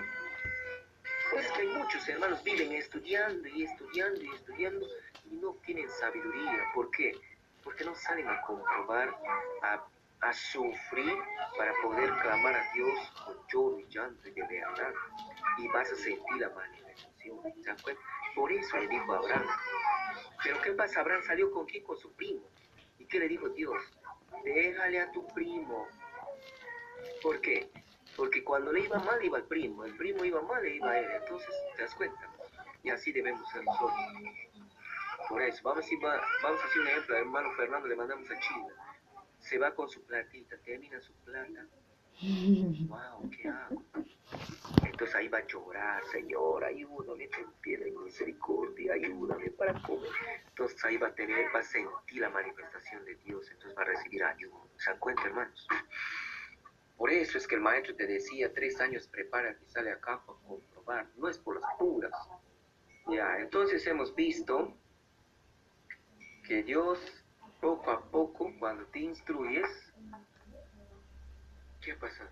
Pues que muchos hermanos viven estudiando y estudiando y estudiando y no tienen sabiduría. ¿Por qué? Porque no salen a comprobar, a a sufrir para poder clamar a Dios con lloro y llanto y de verdad. Y vas a sentir la manifestación. Por eso le dijo a Abraham. Pero ¿qué pasa? Abraham salió con quién? Con su primo. ¿Y qué le dijo Dios? Déjale a tu primo. ¿Por qué? Porque cuando le iba mal iba el primo, el primo iba mal le iba a él. Entonces, ¿te das cuenta? Y así debemos ser nosotros. Por eso, vamos a, hacer un ejemplo. hermano Fernando le mandamos a China se va con su platita, termina su plata. Wow, ¿qué hago? Entonces ahí va a llorar, Señor, ayúdame, ten piedad y misericordia, ayúdame para comer. Entonces ahí va a tener, va a sentir la manifestación de Dios, entonces va a recibir ayuda. ¿Se dan cuenta, hermanos? Por eso es que el maestro te decía, tres años prepara y sale acá para comprobar, no es por las puras. Ya, entonces hemos visto que Dios poco a poco, cuando te instruyes, ¿qué pasa?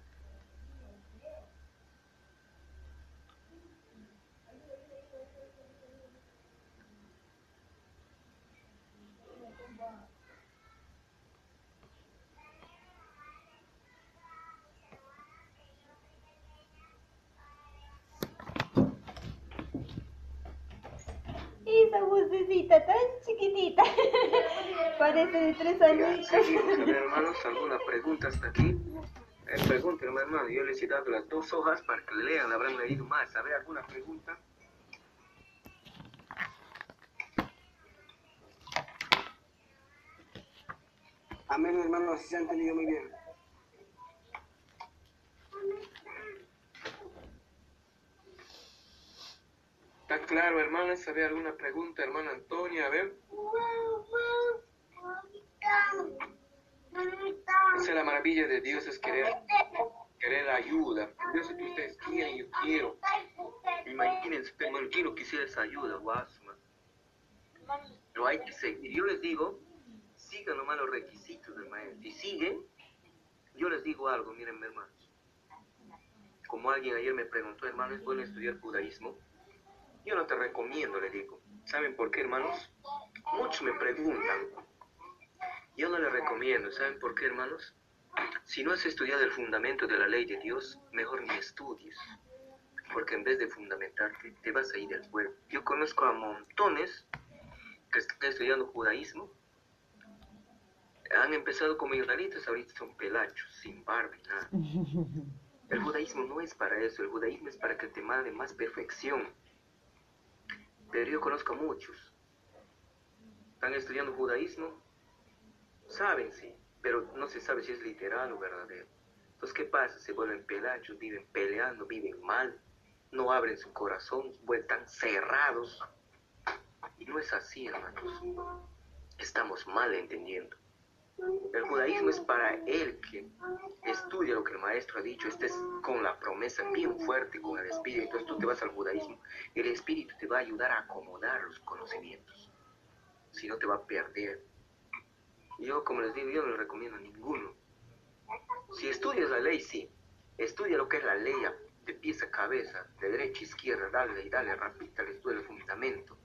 De tres años. hermanos, ¿alguna pregunta hasta aquí? Eh, pregúntenme, hermano. Yo les he dado las dos hojas para que le lean, habrán leído más. ¿A alguna pregunta? Amén, hermano, así se han entendido muy bien. ¿Está claro, hermana? ¿Sabe alguna pregunta, hermana Antonia? A ver. Esa es la maravilla de Dios, es querer, querer ayuda. Dios, si ustedes quieren, yo quiero. Imagínense, tengo el quiero, quisiera esa ayuda, guasma. Pero hay que seguir. Yo les digo, sigan nomás los requisitos del maestro. Si siguen, yo les digo algo, miren, hermanos. Como alguien ayer me preguntó, hermano, ¿es bueno estudiar judaísmo? Yo no te recomiendo, le digo. ¿Saben por qué, hermanos? Muchos me preguntan. Yo no le recomiendo. ¿Saben por qué, hermanos? Si no has estudiado el fundamento de la ley de Dios, mejor ni estudies. Porque en vez de fundamentarte, te vas a ir del pueblo. Yo conozco a montones que están estudiando judaísmo. Han empezado como israelitas, ahorita son pelachos, sin barba y nada. El judaísmo no es para eso. El judaísmo es para que te mande más perfección pero yo conozco a muchos. Están estudiando judaísmo, saben sí, pero no se sabe si es literal o verdadero. Entonces, ¿qué pasa? Se vuelven pelachos, viven peleando, viven mal, no abren su corazón, vuelven cerrados. Y no es así, hermanos. Estamos mal entendiendo. El judaísmo es para el que estudia lo que el maestro ha dicho, estés con la promesa bien fuerte con el espíritu, entonces tú te vas al judaísmo, el espíritu te va a ayudar a acomodar los conocimientos, si no te va a perder. Yo, como les digo, yo no le recomiendo a ninguno. Si estudias la ley, sí, estudia lo que es la ley de pies a cabeza, de derecha a izquierda, dale y dale, rapita, le estudia el fundamento.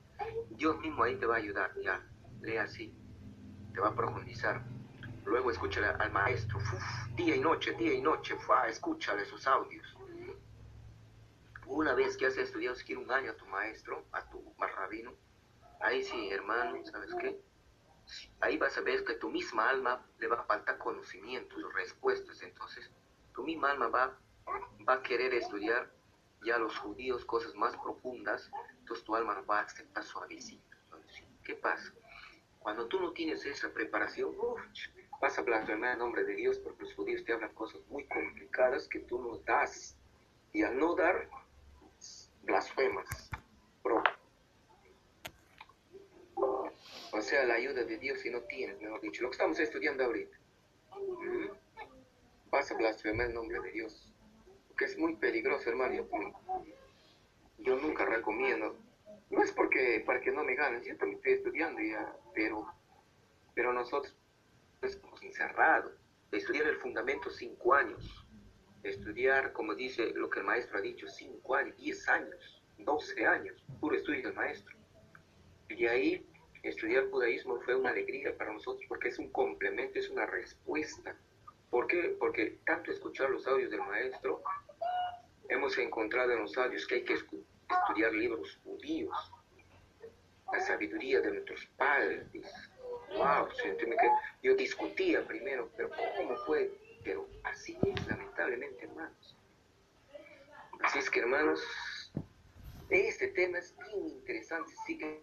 Dios mismo ahí te va a ayudar, ya, lee así, te va a profundizar. Luego escúchale al maestro, día y noche, día y noche, escúchale sus audios. Una vez que has estudiado siquiera un año a tu maestro, a tu rabino, ahí sí, hermano, ¿sabes qué? Ahí vas a ver que tu misma alma le va a faltar conocimientos, respuestas. Entonces, tu misma alma va, va a querer estudiar ya los judíos cosas más profundas, entonces tu alma va a aceptar suavecito. ¿Qué pasa? Cuando tú no tienes esa preparación, vas a blasfemar en nombre de Dios porque los judíos te hablan cosas muy complicadas que tú no das. Y al no dar, blasfemas. O sea, la ayuda de Dios si no tienes, mejor dicho. Lo que estamos estudiando ahorita. Vas a blasfemar el nombre de Dios. Porque es muy peligroso, hermano. Yo, nunca recomiendo. No es porque para que no me ganen. Yo también estoy estudiando ya. Pero, pero nosotros estamos encerrados. Estudiar el fundamento cinco años. Estudiar, como dice lo que el maestro ha dicho, cinco años, diez años, doce años. Puro estudio del maestro. Y ahí estudiar judaísmo fue una alegría para nosotros porque es un complemento, es una respuesta. ¿Por qué? Porque tanto escuchar los audios del maestro, hemos encontrado en los audios que hay que estudiar libros judíos, la sabiduría de nuestros padres. Wow, yo discutía primero, pero ¿cómo fue? Pero así es, lamentablemente, hermanos. Así es que, hermanos, este tema es bien interesante. Sigue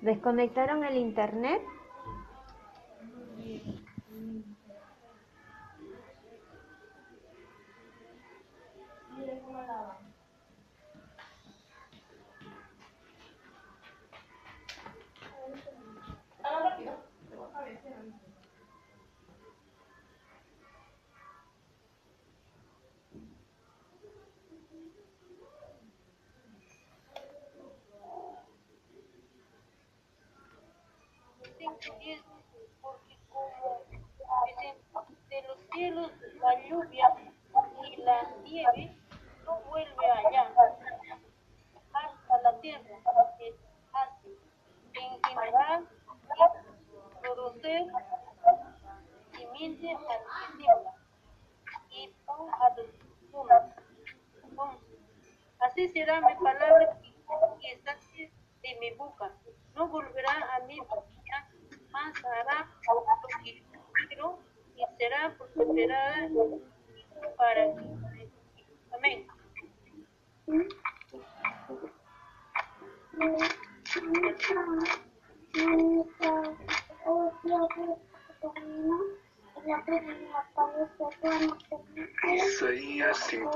¿Desconectaron el internet? Porque como de los cielos la lluvia y la nieve no vuelve allá hasta la tierra es así en general producir simiente al y pan a los así será mi palabra que está de mi boca no volverá a mí más hará lo y será prosperada para ti. Amén. Isaías 5.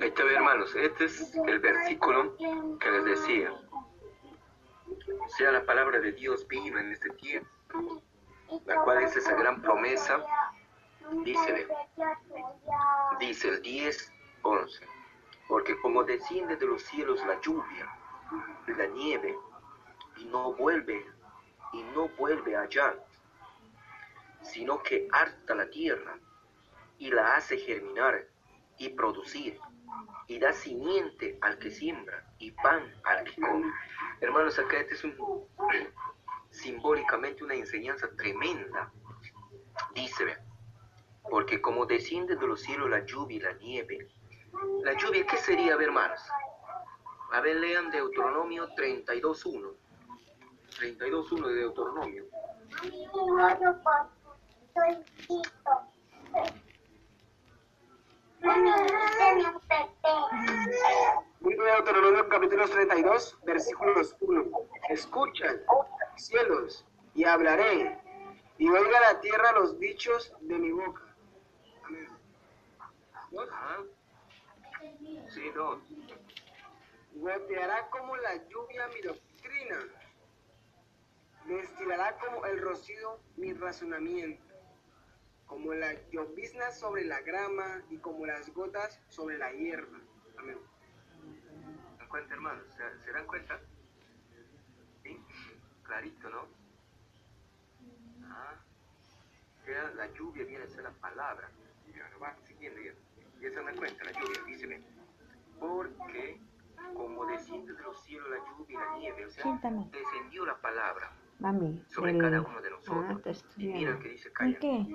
Está, hermanos, este es el versículo que les decía. Sea la palabra de Dios viva en este tiempo, la cual es esa gran promesa. Dice, dice el 10, 11, porque como desciende de los cielos la lluvia, la nieve, y no vuelve, y no vuelve allá, sino que harta la tierra y la hace germinar y producir, y da simiente al que siembra y pan al que come. Hermanos, acá este es un, simbólicamente una enseñanza tremenda. Dice, porque como desciende de los cielos la lluvia y la nieve, la lluvia, ¿qué sería, hermanos? A ver, lean Deuteronomio 32.1. 32.1 de Deuteronomio. Libro de Deuteronomio capítulo 32, versículos 1. Escuchan, cielos, y hablaré, y oiga la tierra los dichos de mi boca. Amén. Sí, no. Golpeará como la lluvia mi doctrina, destilará como el rocío mi razonamiento como la llovizna sobre la grama y como las gotas sobre la hierba. Amén. ¿Se dan cuenta, hermanos? ¿Se, dan cuenta? ¿Sí? Clarito, ¿no? Ah, la lluvia viene a ser la palabra. Ya, lo va siguiendo ya. Ya se dan cuenta, la lluvia, dice, porque como desciende de los cielos la lluvia y la nieve, o sea, descendió la palabra sobre cada uno de nosotros está Y mira que dice ¿Y calla. qué?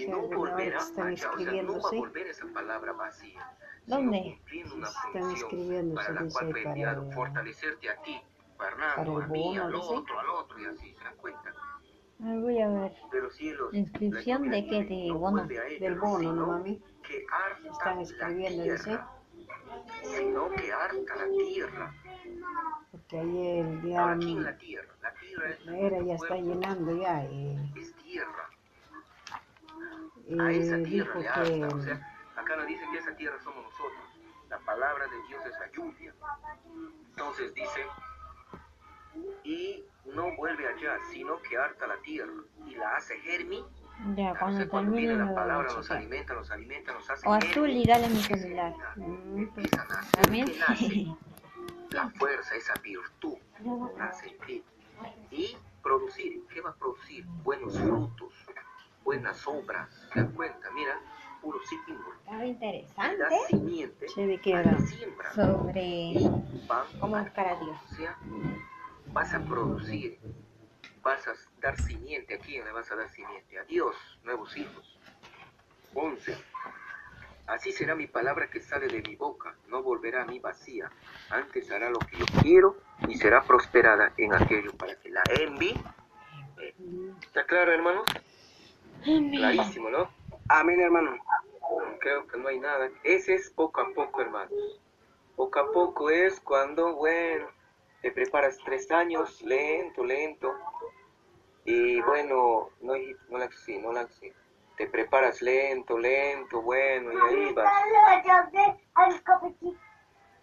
Y no volverá están allá, o sea, no escribiendo, va a ¿sí? volver esa palabra vacía. sino ¿Dónde? una Están escribiendo, para se la dice, cual fue para enviado, el- fortalecerte a ti, Fernando, para el a mí, bono, al dice. otro, al otro, y así, ¿se dan cuenta? Voy a ver. Pero cielos, ¿La inscripción de qué? ¿De no bono? ella, Del bono, ¿no, mami? que Están la escribiendo, dice. sino que harta la tierra. Ya Ahora, ¿quién mm, es la tierra? La tierra es era ya está llenando ya y, Es tierra. y A esa dijo tierra le harta. O que sea, acá nos dice que esa tierra somos nosotros. La palabra de Dios es la lluvia. Entonces dice, y no vuelve allá, sino que harta la tierra y la hace germi. Ya, O cuando sea, cuando termine la palabra, nos alimenta, nos alimenta, nos hace O azul y dale mi celular. Empiezan a hacer También. la fuerza, esa virtud, nace en ti. Y producir, ¿qué va a producir? Buenos frutos, buenas obras. ¿Se dan cuenta? Mira, puro símbolo. Está La interesante simiente Sí, ¿de qué a era? la siembra. sobre cómo buscar a Dios. o sea, vas a producir, vas a dar simiente. ¿A quién le vas a dar simiente? A Dios, nuevos hijos. 11. Así será mi palabra que sale de mi boca, no volverá a mí vacía. Antes hará lo que yo quiero y será prosperada en aquello para que la envíe. ¿Está claro, hermanos? Clarísimo, ¿no? Amén, hermano. Creo que no hay nada. Ese es poco a poco, hermanos. Poco a poco es cuando, bueno, te preparas tres años, lento, lento. Y bueno, no, no la sí, no la sí. Te preparas lento, lento, bueno, y ahí vas.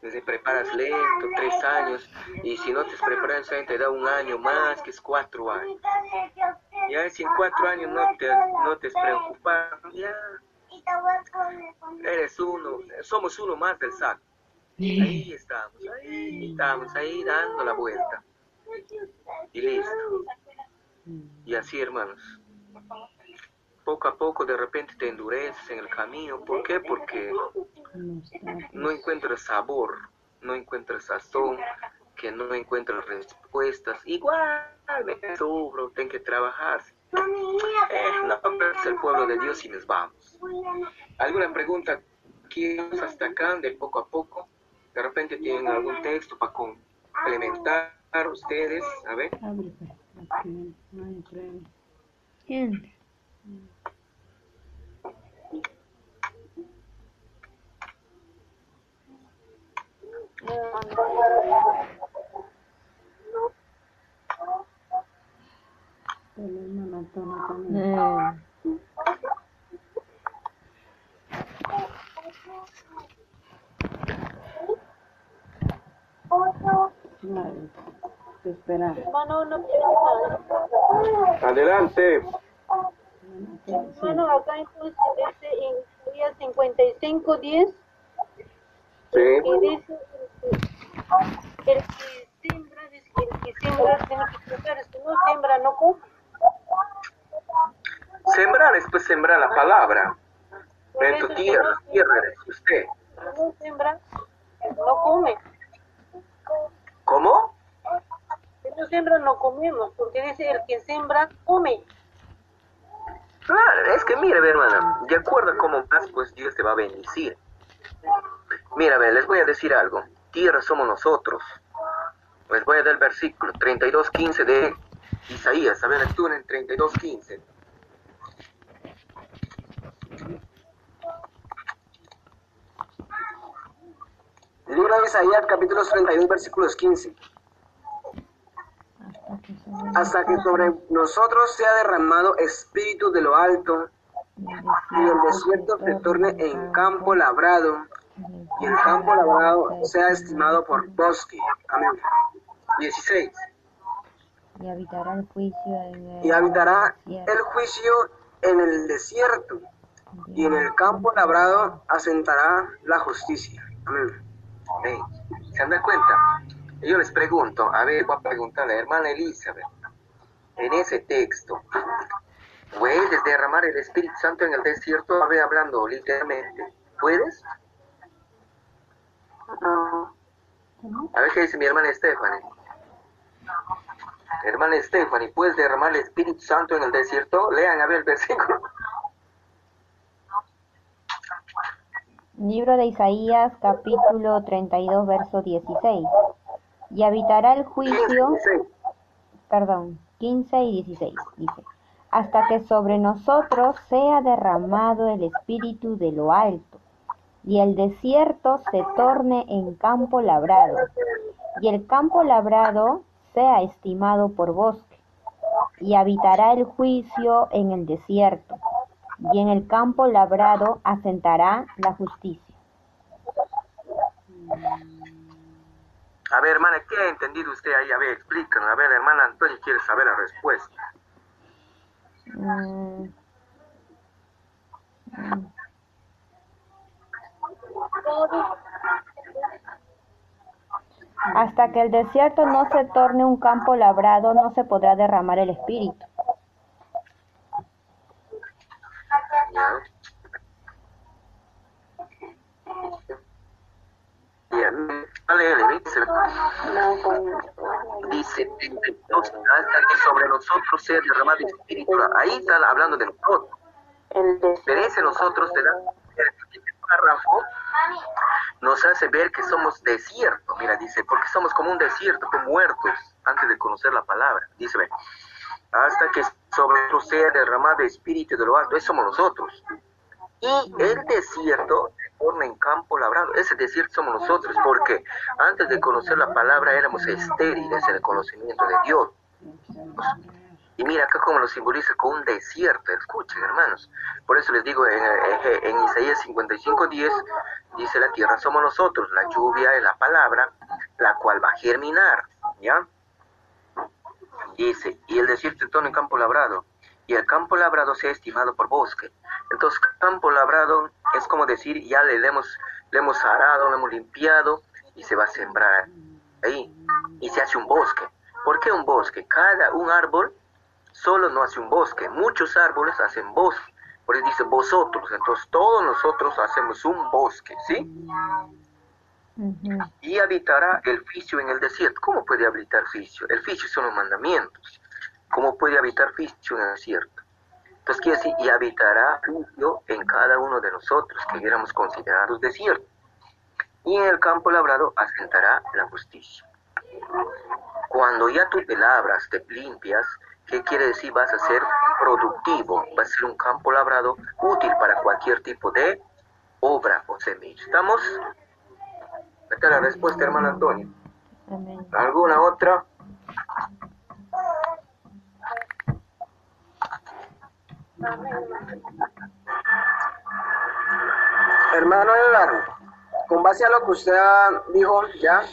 Te preparas lento, tres años. Y si no te preparas, te da un año más, que es cuatro años. Ya si en cuatro años no te, no te preocupas, ya eres uno, somos uno más del saco. Ahí estamos, ahí estamos, ahí dando la vuelta. Y listo. Y así, hermanos. Poco a poco de repente te endureces en el camino. ¿Por qué? Porque no encuentras sabor, no encuentras sazón, que no encuentras respuestas. Igual me sufro, tengo que trabajar. Eh, no, pero es el pueblo de Dios y nos vamos. ¿Alguna pregunta aquí hasta acá, de poco a poco? De repente tienen algún texto para complementar ustedes. A ver. Abre, no. El hermano pregunta. Adelante. Hermano, acá en día 55, 10, Sí. y dice que el que que el que siembra tiene que plantar, si no siembra, no come. Sembrar es pues sembrar la palabra. En tu eso, tierra, tierra eres usted. no, no siembra, no come. ¿Cómo? Si no siembra, no comemos, porque dice el que siembra, come. Claro, es que mire, hermana, de acuerdo a cómo más, pues Dios te va a bendecir. Mira, ve, les voy a decir algo. Tierra somos nosotros. Les voy a dar el versículo 32.15 de Isaías. A ver, en 32.15. Libro de Isaías, capítulos 32, versículos 15. hasta que sobre Hasta que sobre nosotros sea derramado espíritu de lo alto y el desierto se torne en campo labrado y el campo labrado sea estimado por bosque. Amén. 16. y habitará el juicio en el Y habitará el juicio en el desierto y en el campo labrado asentará la justicia. Amén. Amén. ¿Se dan cuenta? Yo les pregunto, a ver, voy a preguntarle a la hermana Elizabeth, en ese texto, ¿puedes derramar el Espíritu Santo en el desierto? A ver, hablando literalmente, ¿puedes? No, A ver qué dice mi hermana Stephanie. Hermana Stephanie, ¿puedes derramar el Espíritu Santo en el desierto? Lean a ver el versículo. Libro de Isaías, capítulo 32, verso 16. Y habitará el juicio, perdón, 15 y 16, dice, hasta que sobre nosotros sea derramado el Espíritu de lo alto, y el desierto se torne en campo labrado, y el campo labrado sea estimado por bosque, y habitará el juicio en el desierto, y en el campo labrado asentará la justicia. A ver, hermana, ¿qué ha entendido usted ahí? A ver, explícanos. A ver, hermana Antonio quiere saber la respuesta. Mm. Mm. Hasta que el desierto no se torne un campo labrado, no se podrá derramar el espíritu. dice, hasta que sobre nosotros sea derramado el espíritu. Ahí están hablando de nosotros. Pero ese nosotros da párrafo nos hace ver que somos desierto. Mira, dice, porque somos como un desierto, como muertos antes de conocer la palabra. Dice, ve, hasta que sobre nosotros sea derramado el espíritu de lo alto, eso somos nosotros. Y el desierto se forma en campo labrado. Ese desierto somos nosotros, porque antes de conocer la palabra éramos estériles en el conocimiento de Dios. Y mira acá como lo simboliza con un desierto. Escuchen, hermanos. Por eso les digo en, en Isaías 55, 10, dice la tierra somos nosotros, la lluvia es la palabra, la cual va a germinar. ¿Ya? Dice, y el desierto todo en campo labrado, y el campo labrado sea estimado por bosque. Entonces, campo labrado es como decir, ya le hemos, le hemos arado, le hemos limpiado, y se va a sembrar ahí, y se hace un bosque. ¿Por qué un bosque? Cada un árbol solo no hace un bosque, muchos árboles hacen bosque. Por eso dice vosotros, entonces todos nosotros hacemos un bosque, ¿sí? Y habitará el ficio en el desierto. ¿Cómo puede habitar ficio? El ficio son los mandamientos. ¿Cómo puede habitar ficio en el desierto? Entonces quiere decir, y habitará ficio en cada uno de nosotros, que éramos considerados desiertos. Y en el campo labrado asentará la justicia. Cuando ya tú te labras, te limpias, ¿Qué quiere decir? Vas a ser productivo, vas a ser un campo labrado útil para cualquier tipo de obra o semilla. ¿Estamos? Esta es la respuesta, hermano Antonio. ¿Alguna otra? Hermano Eduardo, con base a lo que usted dijo ya,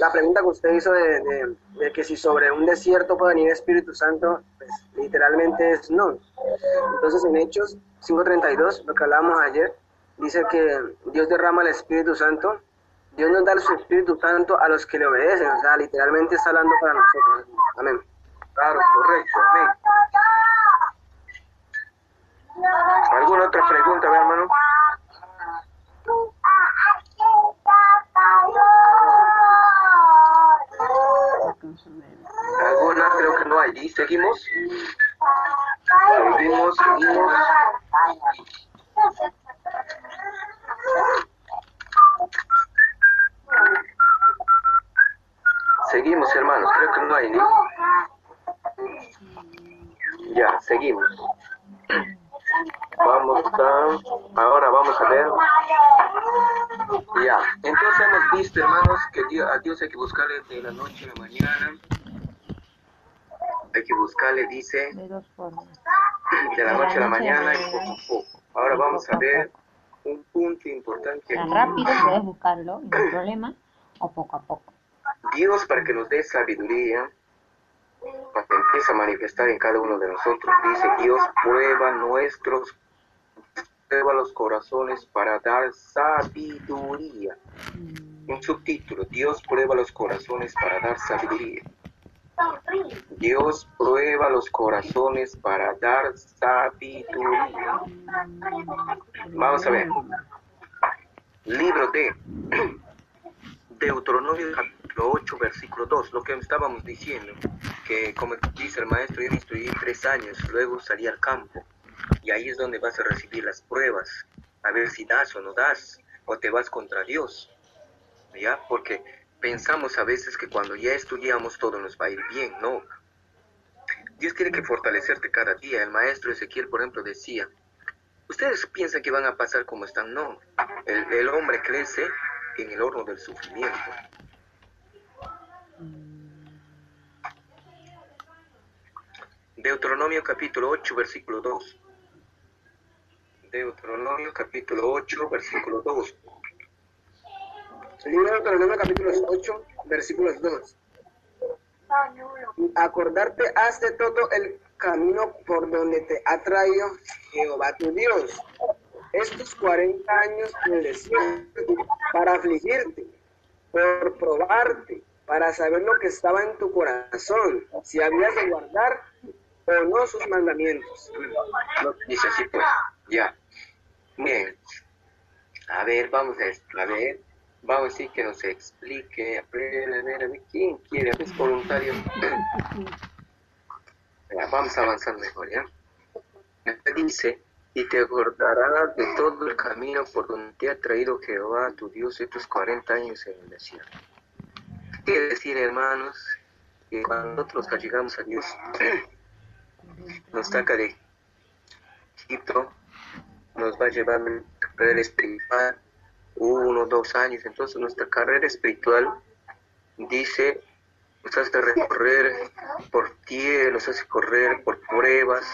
la pregunta que usted hizo de, que si sobre un desierto puede venir Espíritu Santo, pues literalmente es no. Entonces en Hechos 5.32, lo que hablábamos ayer, dice que Dios derrama el Espíritu Santo, Dios nos da su Espíritu Santo a los que le obedecen, o sea, literalmente está hablando para nosotros. Amén. Claro, correcto, amén. ¿Alguna otra pregunta, hermano? Alguna creo que no hay. ¿Y seguimos? Seguimos, seguimos. Seguimos, hermanos. Creo que no hay ni. Ya, seguimos. Vamos a, ahora vamos a ver. Ya, entonces hemos visto, hermanos, que Dios, a Dios hay que buscarle de la noche a la mañana. Hay que buscarle, dice, de dos formas. De la noche a la mañana y poco a poco. Ahora vamos a ver un punto importante. rápido puedes buscarlo, no hay problema, o poco a poco. Dios, para que nos dé sabiduría, para que empiece a manifestar en cada uno de nosotros, dice Dios prueba nuestros prueba los corazones para dar sabiduría. Mm. Un subtítulo, Dios prueba los corazones para dar sabiduría. Dios prueba los corazones para dar sabiduría. Vamos a ver. Libro de Deuteronomio capítulo 8, versículo 2, lo que estábamos diciendo, que, como dice el maestro, yo instruí tres años, luego salí al campo y ahí es donde vas a recibir las pruebas, a ver si das o no das, o te vas contra Dios, ¿ya? Porque pensamos a veces que cuando ya estudiamos todo nos va a ir bien, no. Dios tiene que fortalecerte cada día. El maestro Ezequiel, por ejemplo, decía, ustedes piensan que van a pasar como están, no. El, el hombre crece en el horno del sufrimiento. Deuteronomio capítulo 8, versículo 2. Deuteronomio capítulo 8, versículo 2. Libro de Deuteronomio capítulo 8, versículos 2. Acordarte has de todo el camino por donde te ha traído Jehová tu Dios estos 40 años en el desierto para afligirte, por probarte, para saber lo que estaba en tu corazón, si habías de guardar o no sus mandamientos. dice así pues, ya. Bien. A ver, vamos a a ver. Vamos a decir que nos explique, a ver, a ver, a ¿quién quiere? ¿Es voluntario? Vamos a avanzar mejor, ¿ya? Dice, y te acordarás de todo el camino por donde te ha traído Jehová tu Dios estos 40 años en el desierto. Quiere decir, hermanos, que cuando nosotros llegamos a Dios, nos saca de Egipto, nos va a llevar a carrera espiritual, uno, dos años, entonces nuestra carrera espiritual dice nos hace recorrer por tierra, nos hace correr por pruebas,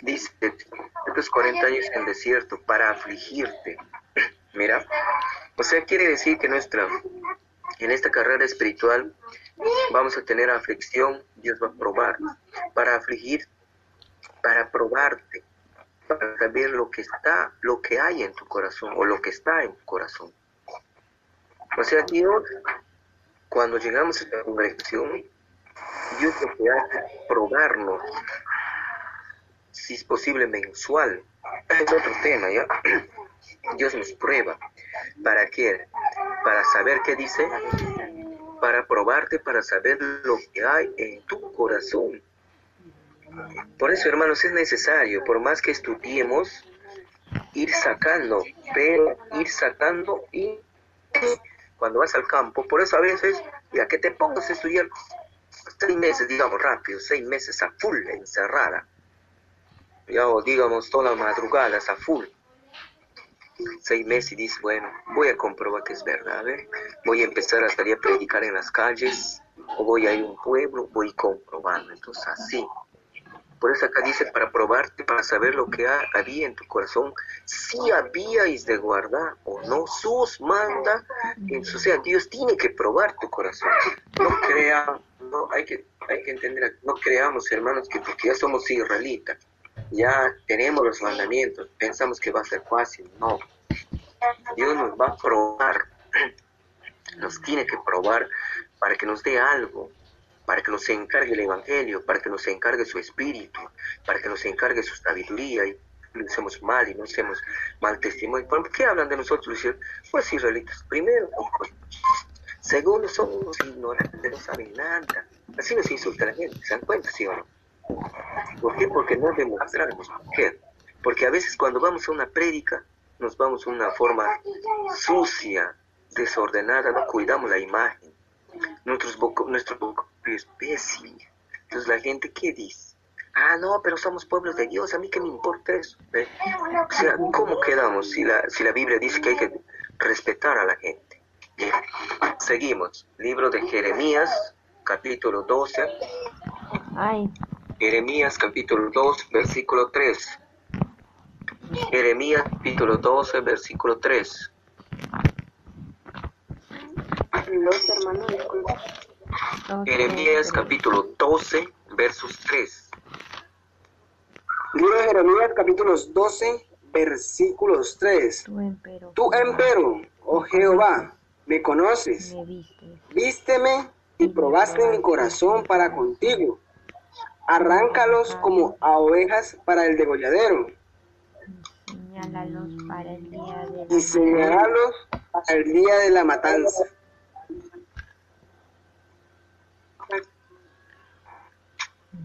dice, estos 40 años en el desierto para afligirte. Mira, o sea, quiere decir que nuestra, en esta carrera espiritual vamos a tener aflicción, Dios va a probar, para afligir, para probarte, para saber lo que está, lo que hay en tu corazón o lo que está en tu corazón. O sea, Dios cuando llegamos a la congregación, Dios lo que hace es probarnos, si es posible mensual. Es otro tema, ¿ya? Dios nos prueba. ¿Para qué? Para saber qué dice, para probarte, para saber lo que hay en tu corazón. Por eso, hermanos, es necesario, por más que estudiemos, ir sacando, pero ir sacando y cuando vas al campo. Por eso a veces, ya que te pongas a estudiar seis meses, digamos rápido, seis meses a full, encerrada, ya o digamos todas las madrugadas a full, seis meses y dices, bueno, voy a comprobar que es verdad, voy a empezar a salir a predicar en las calles, o voy a ir a un pueblo, voy comprobando, entonces así. Por eso acá dice, para probarte, para saber lo que había en tu corazón, si habíais de guardar o no sus manda. O sea, Dios tiene que probar tu corazón. No crea, no, hay que, hay que entender, no creamos, hermanos, que porque ya somos israelitas, ya tenemos los mandamientos, pensamos que va a ser fácil. No. Dios nos va a probar, nos tiene que probar para que nos dé algo, para que nos encargue el Evangelio, para que nos encargue su espíritu, para que nos encargue su sabiduría y no hacemos mal y no hacemos mal testimonio. ¿Por qué hablan de nosotros? Pues israelitas, primero, segundo, somos ignorantes, no saben nada. Así nos insulta la gente, ¿se dan cuenta, sí o no? ¿Por qué? Porque no demostramos. ¿Por qué? Porque a veces cuando vamos a una prédica, nos vamos a una forma sucia, desordenada, no cuidamos la imagen. Nuestros nuestro especie. Entonces la gente, ¿qué dice? Ah, no, pero somos pueblos de Dios, a mí qué me importa eso. O sea, ¿cómo quedamos si la, si la Biblia dice que hay que respetar a la gente? Seguimos. Libro de Jeremías, capítulo 12. Ay. Jeremías, capítulo 2, versículo 3. Jeremías, capítulo 12, versículo 3. Los hermanos, Jeremías capítulo 12, versos 3. Libro de Jeremías capítulos 12, versículos 3. Tú empero, oh Jehová, me conoces. Vísteme y probaste mi corazón para contigo. Arráncalos como a ovejas para el degolladero. Y señalalos para el día de la matanza.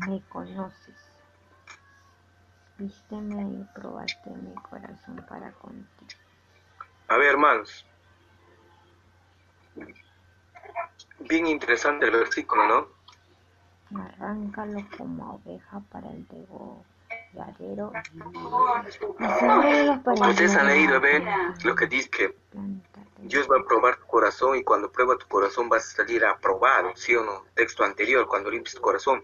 Me conoces. Vísteme y probaste mi corazón para contigo. A ver, hermanos. Bien interesante el versículo, ¿no? Arráncalo como oveja para el degolladero. Ustedes han leído, ver lo que dice que Dios va a probar tu corazón y cuando prueba tu corazón vas a salir aprobado, ¿sí o no? Texto anterior, cuando limpias tu corazón.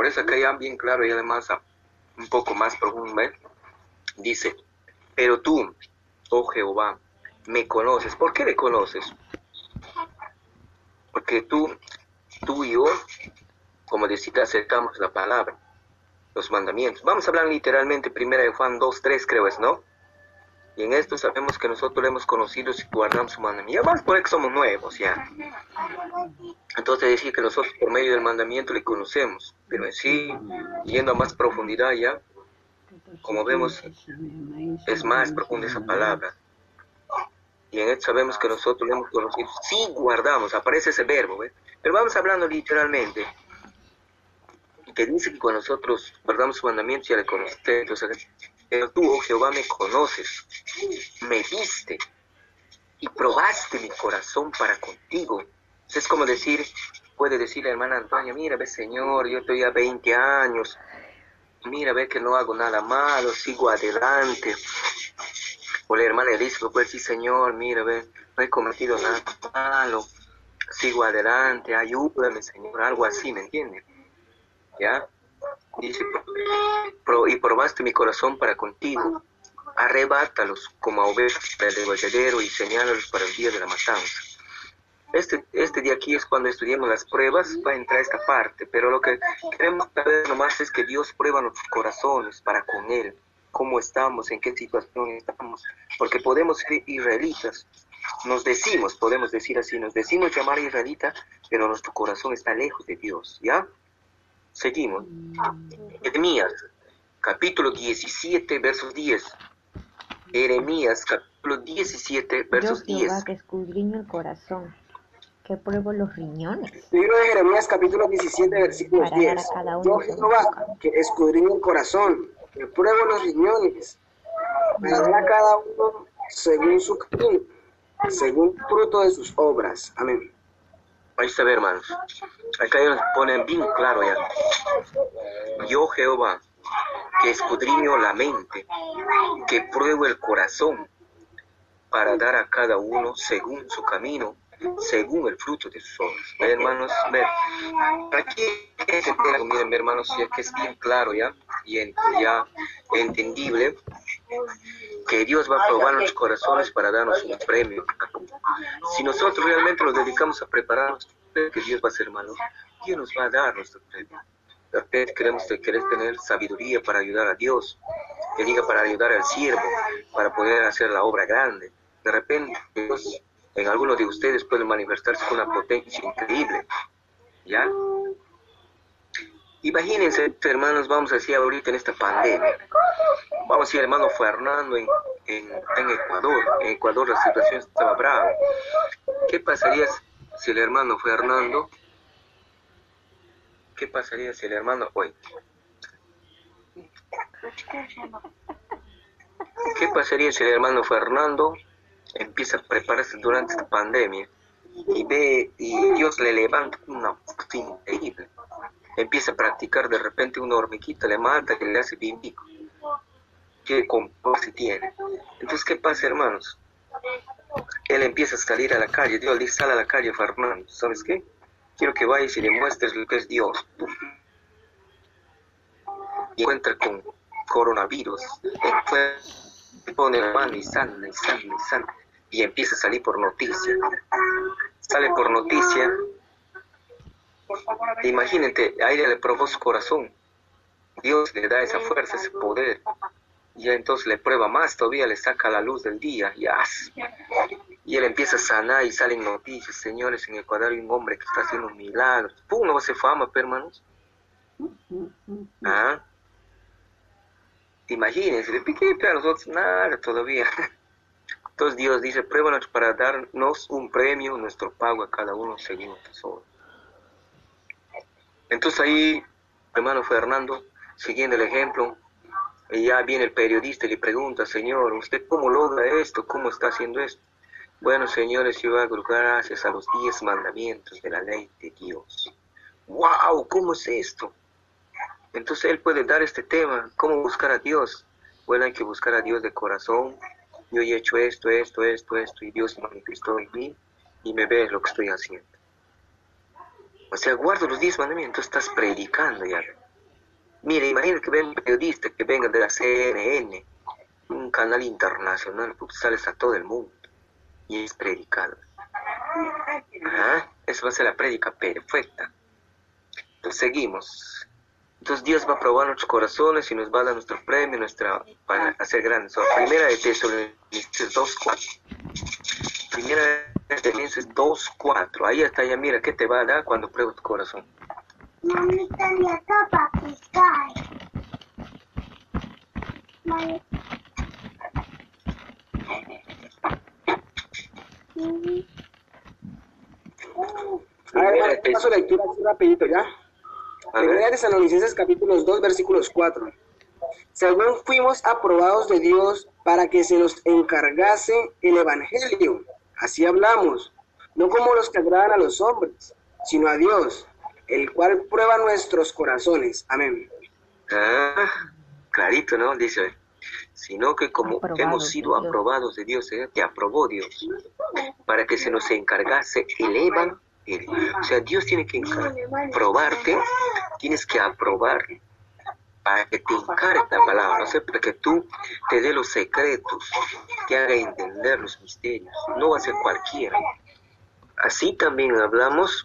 Por eso acá ya bien claro y además un poco más profundo, ¿ven? Dice, pero tú, oh Jehová, me conoces. ¿Por qué le conoces? Porque tú, tú y yo, como decía, aceptamos la palabra, los mandamientos. Vamos a hablar literalmente, primera de Juan 2, 3 creo es, ¿no? Y en esto sabemos que nosotros lo hemos conocido si guardamos su mandamiento. Ya más por que somos nuevos, ya. Entonces decir que nosotros por medio del mandamiento le conocemos, pero en sí, yendo a más profundidad ya, como vemos, es más profunda esa palabra. Y en esto sabemos que nosotros lo hemos conocido. Sí guardamos, aparece ese verbo, pero vamos hablando literalmente. Que dice que cuando nosotros guardamos su mandamiento ya le conocemos. Pero tú, oh Jehová, me conoces, me viste y probaste mi corazón para contigo. Es como decir, puede decir la hermana Antonia, mira, ve Señor, yo estoy a 20 años, mira, ve que no hago nada malo, sigo adelante. O la hermana dice, puede decir, Señor, mira, ve, no he cometido nada malo, sigo adelante, ayúdame, Señor, algo así, ¿me entiendes? ¿Ya? Dice, y probaste mi corazón para contigo, arrebátalos como a ovejas del degolladero y señálalos para el día de la matanza. Este, este de aquí es cuando estudiamos las pruebas, va a entrar esta parte, pero lo que queremos saber nomás es que Dios prueba nuestros corazones para con Él, cómo estamos, en qué situación estamos, porque podemos ser israelitas, nos decimos, podemos decir así, nos decimos llamar israelita, pero nuestro corazón está lejos de Dios, ¿ya? Seguimos. Jeremías, capítulo 17, versos 10. Jeremías, capítulo 17, versos Yo, 10. que escudriño el corazón, que pruebo los riñones. Libro de Jeremías, capítulo 17, versículos 10. Yo, Jehová, que escudriño el corazón, que pruebo los riñones, para dar a cada uno según su camino, según el fruto de sus obras. Amén. Ahí está, hermanos. Acá ellos ponen bien claro ya. Yo, Jehová, que escudriño la mente, que pruebo el corazón, para dar a cada uno según su camino, según el fruto de sus obras. hermanos? Aquí miren, hermanos, ya que es bien claro ya, y ya entendible, que Dios va a probar nuestros corazones para darnos un premio. Si nosotros realmente nos dedicamos a prepararnos, que Dios va a ser malo, Dios nos va a dar nuestro premio. De repente queremos querer tener sabiduría para ayudar a Dios, que diga para ayudar al siervo, para poder hacer la obra grande. De repente Dios en algunos de ustedes puede manifestarse con una potencia increíble. ¿Ya? Imagínense, hermanos, vamos a decir ahorita en esta pandemia. Vamos a decir, hermano Fernando en, Ecuador. En Ecuador la situación estaba brava. ¿Qué pasaría si el hermano Fernando... ¿Qué pasaría si el hermano... Hoy. ¿Qué pasaría si el hermano Fernando empieza a prepararse durante esta pandemia y ve y Dios le levanta una fuerza increíble. Empieza a practicar de repente una hormiguita, le mata y le hace bimbico. ¿Qué se tiene? Entonces, ¿qué pasa, hermanos? Él empieza a salir a la calle, Dios le sale a la calle, Fernando, ¿sabes qué? Quiero que vayas y le muestres lo que es Dios. Y encuentra con coronavirus, pone la mano y sana, y sana, y sana y empieza a salir por noticia. Sale por noticia. Imagínate, a ella le probó su corazón. Dios le da esa fuerza, ese poder. Y entonces le prueba más, todavía le saca la luz del día. Y, y él empieza a sanar y salen noticias. Señores, en Ecuador hay un hombre que está haciendo un milagro. ¡Pum! No hace fama, hermanos. ¿Ah? Imagínense, le piqué a nosotros nada todavía. Entonces Dios dice, pruébanos para darnos un premio, nuestro pago a cada uno según nuestras obras. Entonces ahí hermano Fernando, siguiendo el ejemplo, ya viene el periodista y le pregunta, Señor, ¿usted cómo logra esto? ¿Cómo está haciendo esto? Bueno, señores, yo hago gracias a los diez mandamientos de la ley de Dios. ¡Wow! ¿Cómo es esto? Entonces él puede dar este tema, ¿cómo buscar a Dios? Bueno, hay que buscar a Dios de corazón. Yo he hecho esto, esto, esto, esto, y Dios manifestó en mí y me ve lo que estoy haciendo. O sea, guardo los diez mandamientos, estás predicando ya. Mire, imagínate que venga un periodista que venga de la CNN, un canal internacional, pues sales a todo el mundo y es predicado. Eso va a ser la prédica perfecta. Entonces seguimos. Entonces Dios va a probar nuestros corazones y nos va a dar nuestro premio, nuestra, para hacer grandes. primera de Tesalonicenses 2.4. Primera de Tesalonicenses 2.4. Ahí está ya, mira, ¿qué te va a dar cuando pruebas tu corazón? A ver, paso lectura así rapidito ya. Primera de Tesalonicenses capítulos 2 versículos 4. Según fuimos aprobados de Dios para que se nos encargase el Evangelio. Así hablamos, no como los que agradan a los hombres, sino a Dios, el cual prueba nuestros corazones. Amén. Ah, clarito, ¿no? Dice, sino que como hemos sido aprobados de Dios, ¿eh? te aprobó Dios, para que se nos encargase el Evangelio o sea, Dios tiene que probarte, tienes que aprobar para que te encargue la palabra, sé, para que tú te dé los secretos, te haga entender los misterios, no va a ser cualquiera. Así también hablamos,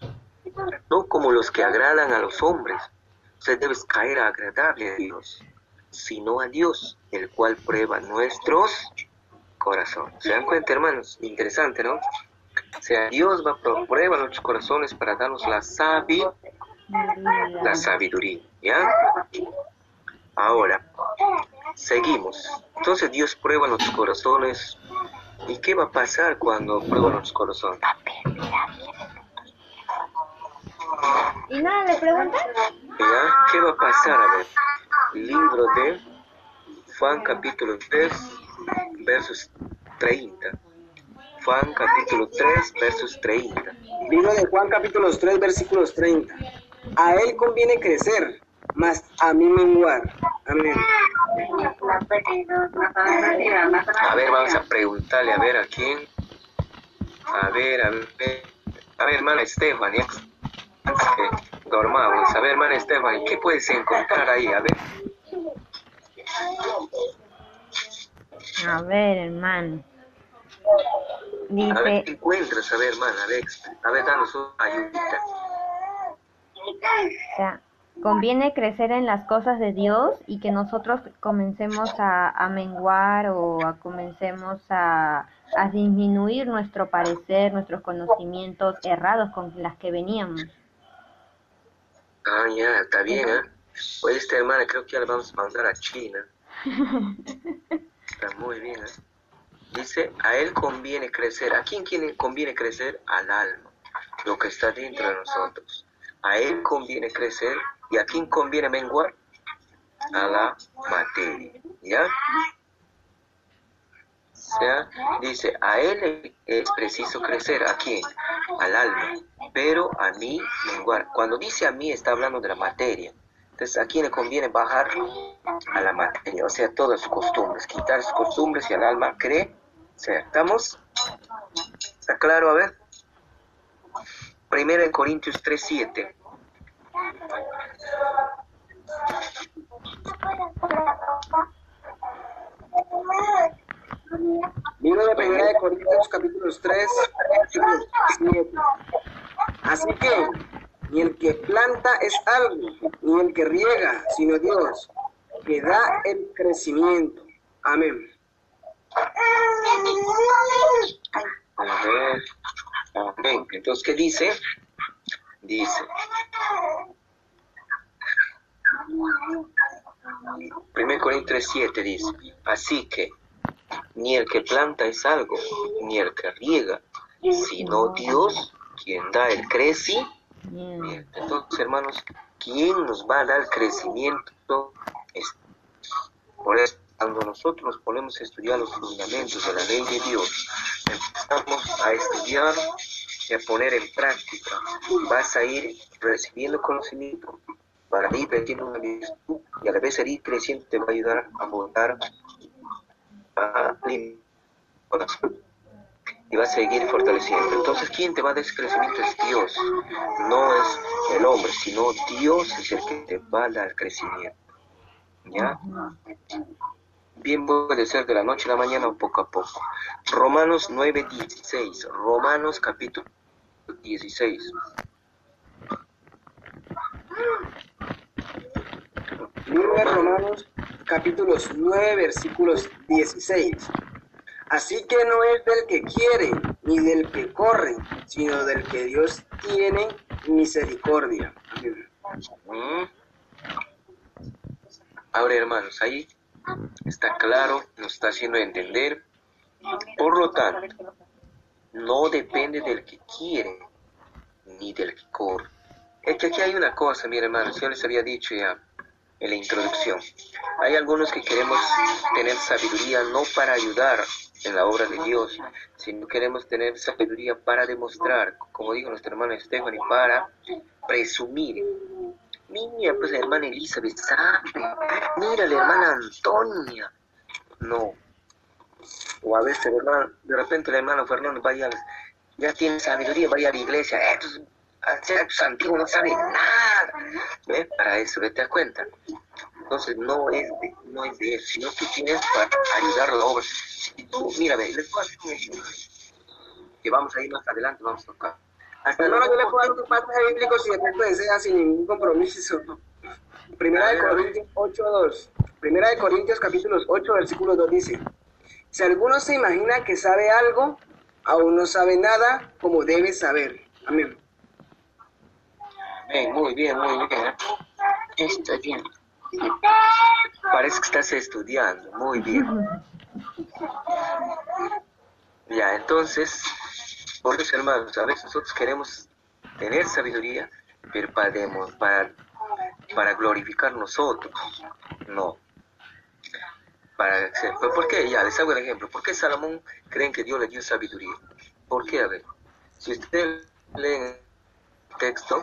no como los que agradan a los hombres, o sea, debes caer agradable a Dios, sino a Dios, el cual prueba nuestros corazones. ¿Se dan cuenta, hermanos? Interesante, ¿no? O sea, Dios va a prueba nuestros corazones para darnos la sabiduría. La sabiduría, ¿ya? Ahora, seguimos. Entonces Dios prueba nuestros corazones. ¿Y qué va a pasar cuando prueba nuestros corazones? ¿Y nada le preguntan? ¿Ya? ¿Qué va a pasar? A ver, libro de Juan capítulo 3, versos 30. Juan capítulo 3, versos 30. Libro de Juan capítulo 3, versículos 30. A él conviene crecer, mas a mí menguar. Amén. A ver, vamos a preguntarle, a ver a quién. A ver, a ver. A ver, hermana Estefania. Dormamos. A ver, hermana Estefania, ¿qué puedes encontrar ahí? A ver. A ver, hermano. Dice, a ver, ¿qué encuentras? A ver, hermana, a ver, a ver, danos una ayudita. Conviene crecer en las cosas de Dios y que nosotros comencemos a, a menguar o a comencemos a, a, disminuir nuestro parecer, nuestros conocimientos errados con las que veníamos. Ah, ya, está bien, ¿eh? Pues esta hermana creo que ya la vamos a mandar a China. está muy bien, ¿eh? Dice, a él conviene crecer. ¿A quién conviene crecer? Al alma, lo que está dentro de nosotros. A él conviene crecer. ¿Y a quién conviene menguar? A la materia. ¿Ya? O sea, dice, a él es preciso crecer. ¿A quién? Al alma. Pero a mí menguar. Cuando dice a mí está hablando de la materia. Entonces, ¿a quién le conviene bajar? A la materia, o sea, todas sus costumbres, quitar sus costumbres y al alma cree ¿Estamos? ¿Está claro? A ver. Primera en Corintios 3.7. Libro de Primera de Corintios capítulos 3, 7. Así que ni el que planta es algo, ni el que riega, sino Dios, que da el crecimiento. Amén. Amén. Entonces, ¿qué dice? Dice. Primero Corintios 3.7 dice, así que ni el que planta es algo, ni el que riega, sino Dios quien da el crecimiento. Bien, entonces, hermanos, ¿quién nos va a dar crecimiento? Por eso, cuando nosotros nos ponemos a estudiar los fundamentos de la ley de Dios, empezamos a estudiar y a poner en práctica, vas a ir recibiendo conocimiento para ir creciendo una virtud y a la vez ir creciendo te va a ayudar a votar a y va a seguir fortaleciendo. Entonces, ¿quién te va a dar ese crecimiento? Es Dios, no es el hombre, sino Dios es el que te va a dar crecimiento. ¿Ya? Bien puede ser de la noche a la mañana o poco a poco. Romanos 9, 16. Romanos capítulo 16. Libro de Romanos capítulos 9 versículos 16. Así que no es del que quiere ni del que corre, sino del que Dios tiene misericordia. Mm. Ahora hermanos, ahí está claro, nos está haciendo entender. Por lo tanto, no depende del que quiere ni del que corre. Es que aquí hay una cosa, mi hermano, yo les había dicho ya en la introducción. Hay algunos que queremos tener sabiduría no para ayudar en la obra de Dios, sino queremos tener sabiduría para demostrar, como dijo nuestra hermana Stephanie, para presumir. Mira, pues la hermana Elizabeth sabe, mira la hermana Antonia. No. O a veces, de repente la hermana Fernando vaya, ya tiene sabiduría, vaya a la iglesia, eh, pues, antiguo no sabe nada. ¿Ves? Para eso, te das cuenta. Entonces no es de, no es de eso, sino que tienes para ayudar a la obra. Si tú, mira, ve, les puedo hacer un. Que vamos a ir más adelante, vamos a tocar. Hasta no, yo le puedo dar un pasaje bíblico si después desea sin ningún compromiso. Primera de Corintios 8.2. Primera de Corintios capítulos 8, versículo 2 dice, si alguno se imagina que sabe algo, aún no sabe nada como debe saber. Amén. Amén, muy bien, muy bien. Está bien. Parece que estás estudiando, muy bien. Ya, entonces, por hermanos, a veces nosotros queremos tener sabiduría, pero para, para, glorificar nosotros, no. Para, ¿Por qué? Ya, les hago el ejemplo. ¿Por qué Salomón creen que Dios le dio sabiduría? ¿Por qué? A ver, si ustedes leen el texto,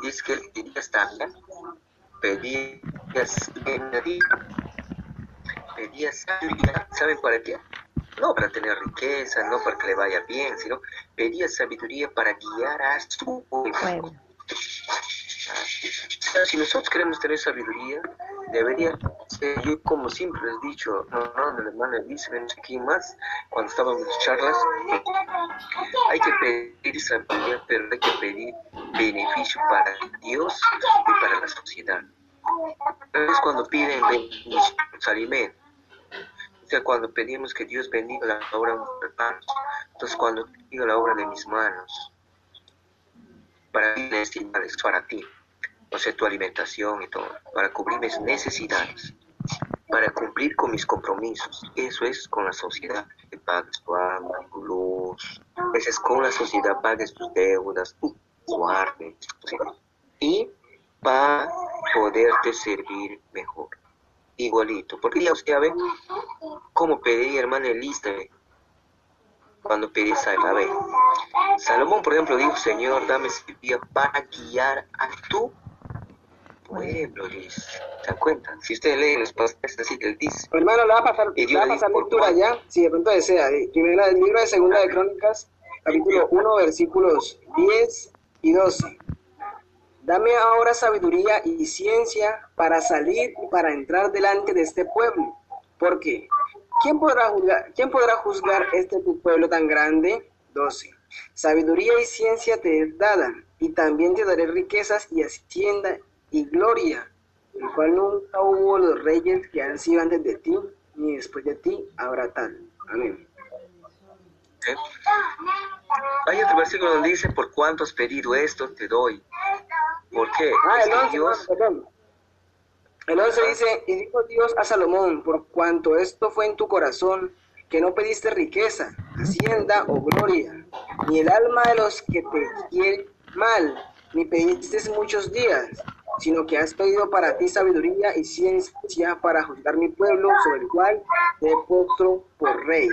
dice que él quería estar pedía pedía sabiduría, ¿saben para qué? No para tener riqueza, no para que le vaya bien, sino pedía sabiduría para guiar a su pueblo. Si nosotros queremos tener sabiduría, debería ser, yo como siempre les he dicho, no, no, el hermano dice, ven aquí más, cuando estábamos en charlas, hay que pedir sabiduría, pero hay que pedir beneficio para Dios y para la sociedad. Es cuando piden bendición, alimentos. Cuando pedimos que Dios bendiga la obra de nuestras manos. Entonces, cuando digo la obra de mis manos, para mí necesidades, para ti, o sea, tu alimentación y todo, para cubrir mis necesidades, para cumplir con mis compromisos. Eso es con la sociedad, que pagues tu agua, tu luz, a veces con la sociedad pagues tus deudas, tu y para poderte servir mejor. Igualito. Porque ya usted ve cómo pedí, hermana lista cuando pedí ver Salomón, por ejemplo, dijo, Señor, dame sabiduría para guiar a tu pueblo, dice. ¿Se dan cuenta? Si usted lee los pasajes así que él dice. Hermano, le va a pasar, le va a pasar lectura ya, si de pronto desea. Primera, el libro de Segunda de Crónicas, capítulo 1, versículos 10 y 12. Dame ahora sabiduría y ciencia para salir y para entrar delante de este pueblo. Porque, ¿quién podrá juzgar, ¿quién podrá juzgar este pueblo tan grande? 12. Sabiduría y ciencia te es dada, y también te daré riquezas y hacienda y gloria, el cual nunca hubo los reyes que han sido antes de ti, ni después de ti habrá tal. Amén. Hay otro versículo donde dice, por cuánto has pedido esto, te doy. ¿Por qué? Ah, el 11, Dios... El 11 dice, y dijo Dios a Salomón, por cuanto esto fue en tu corazón, que no pediste riqueza, hacienda o gloria, ni el alma de los que te mal, ni pediste muchos días, sino que has pedido para ti sabiduría y ciencia para juzgar mi pueblo, sobre el cual te postro por rey.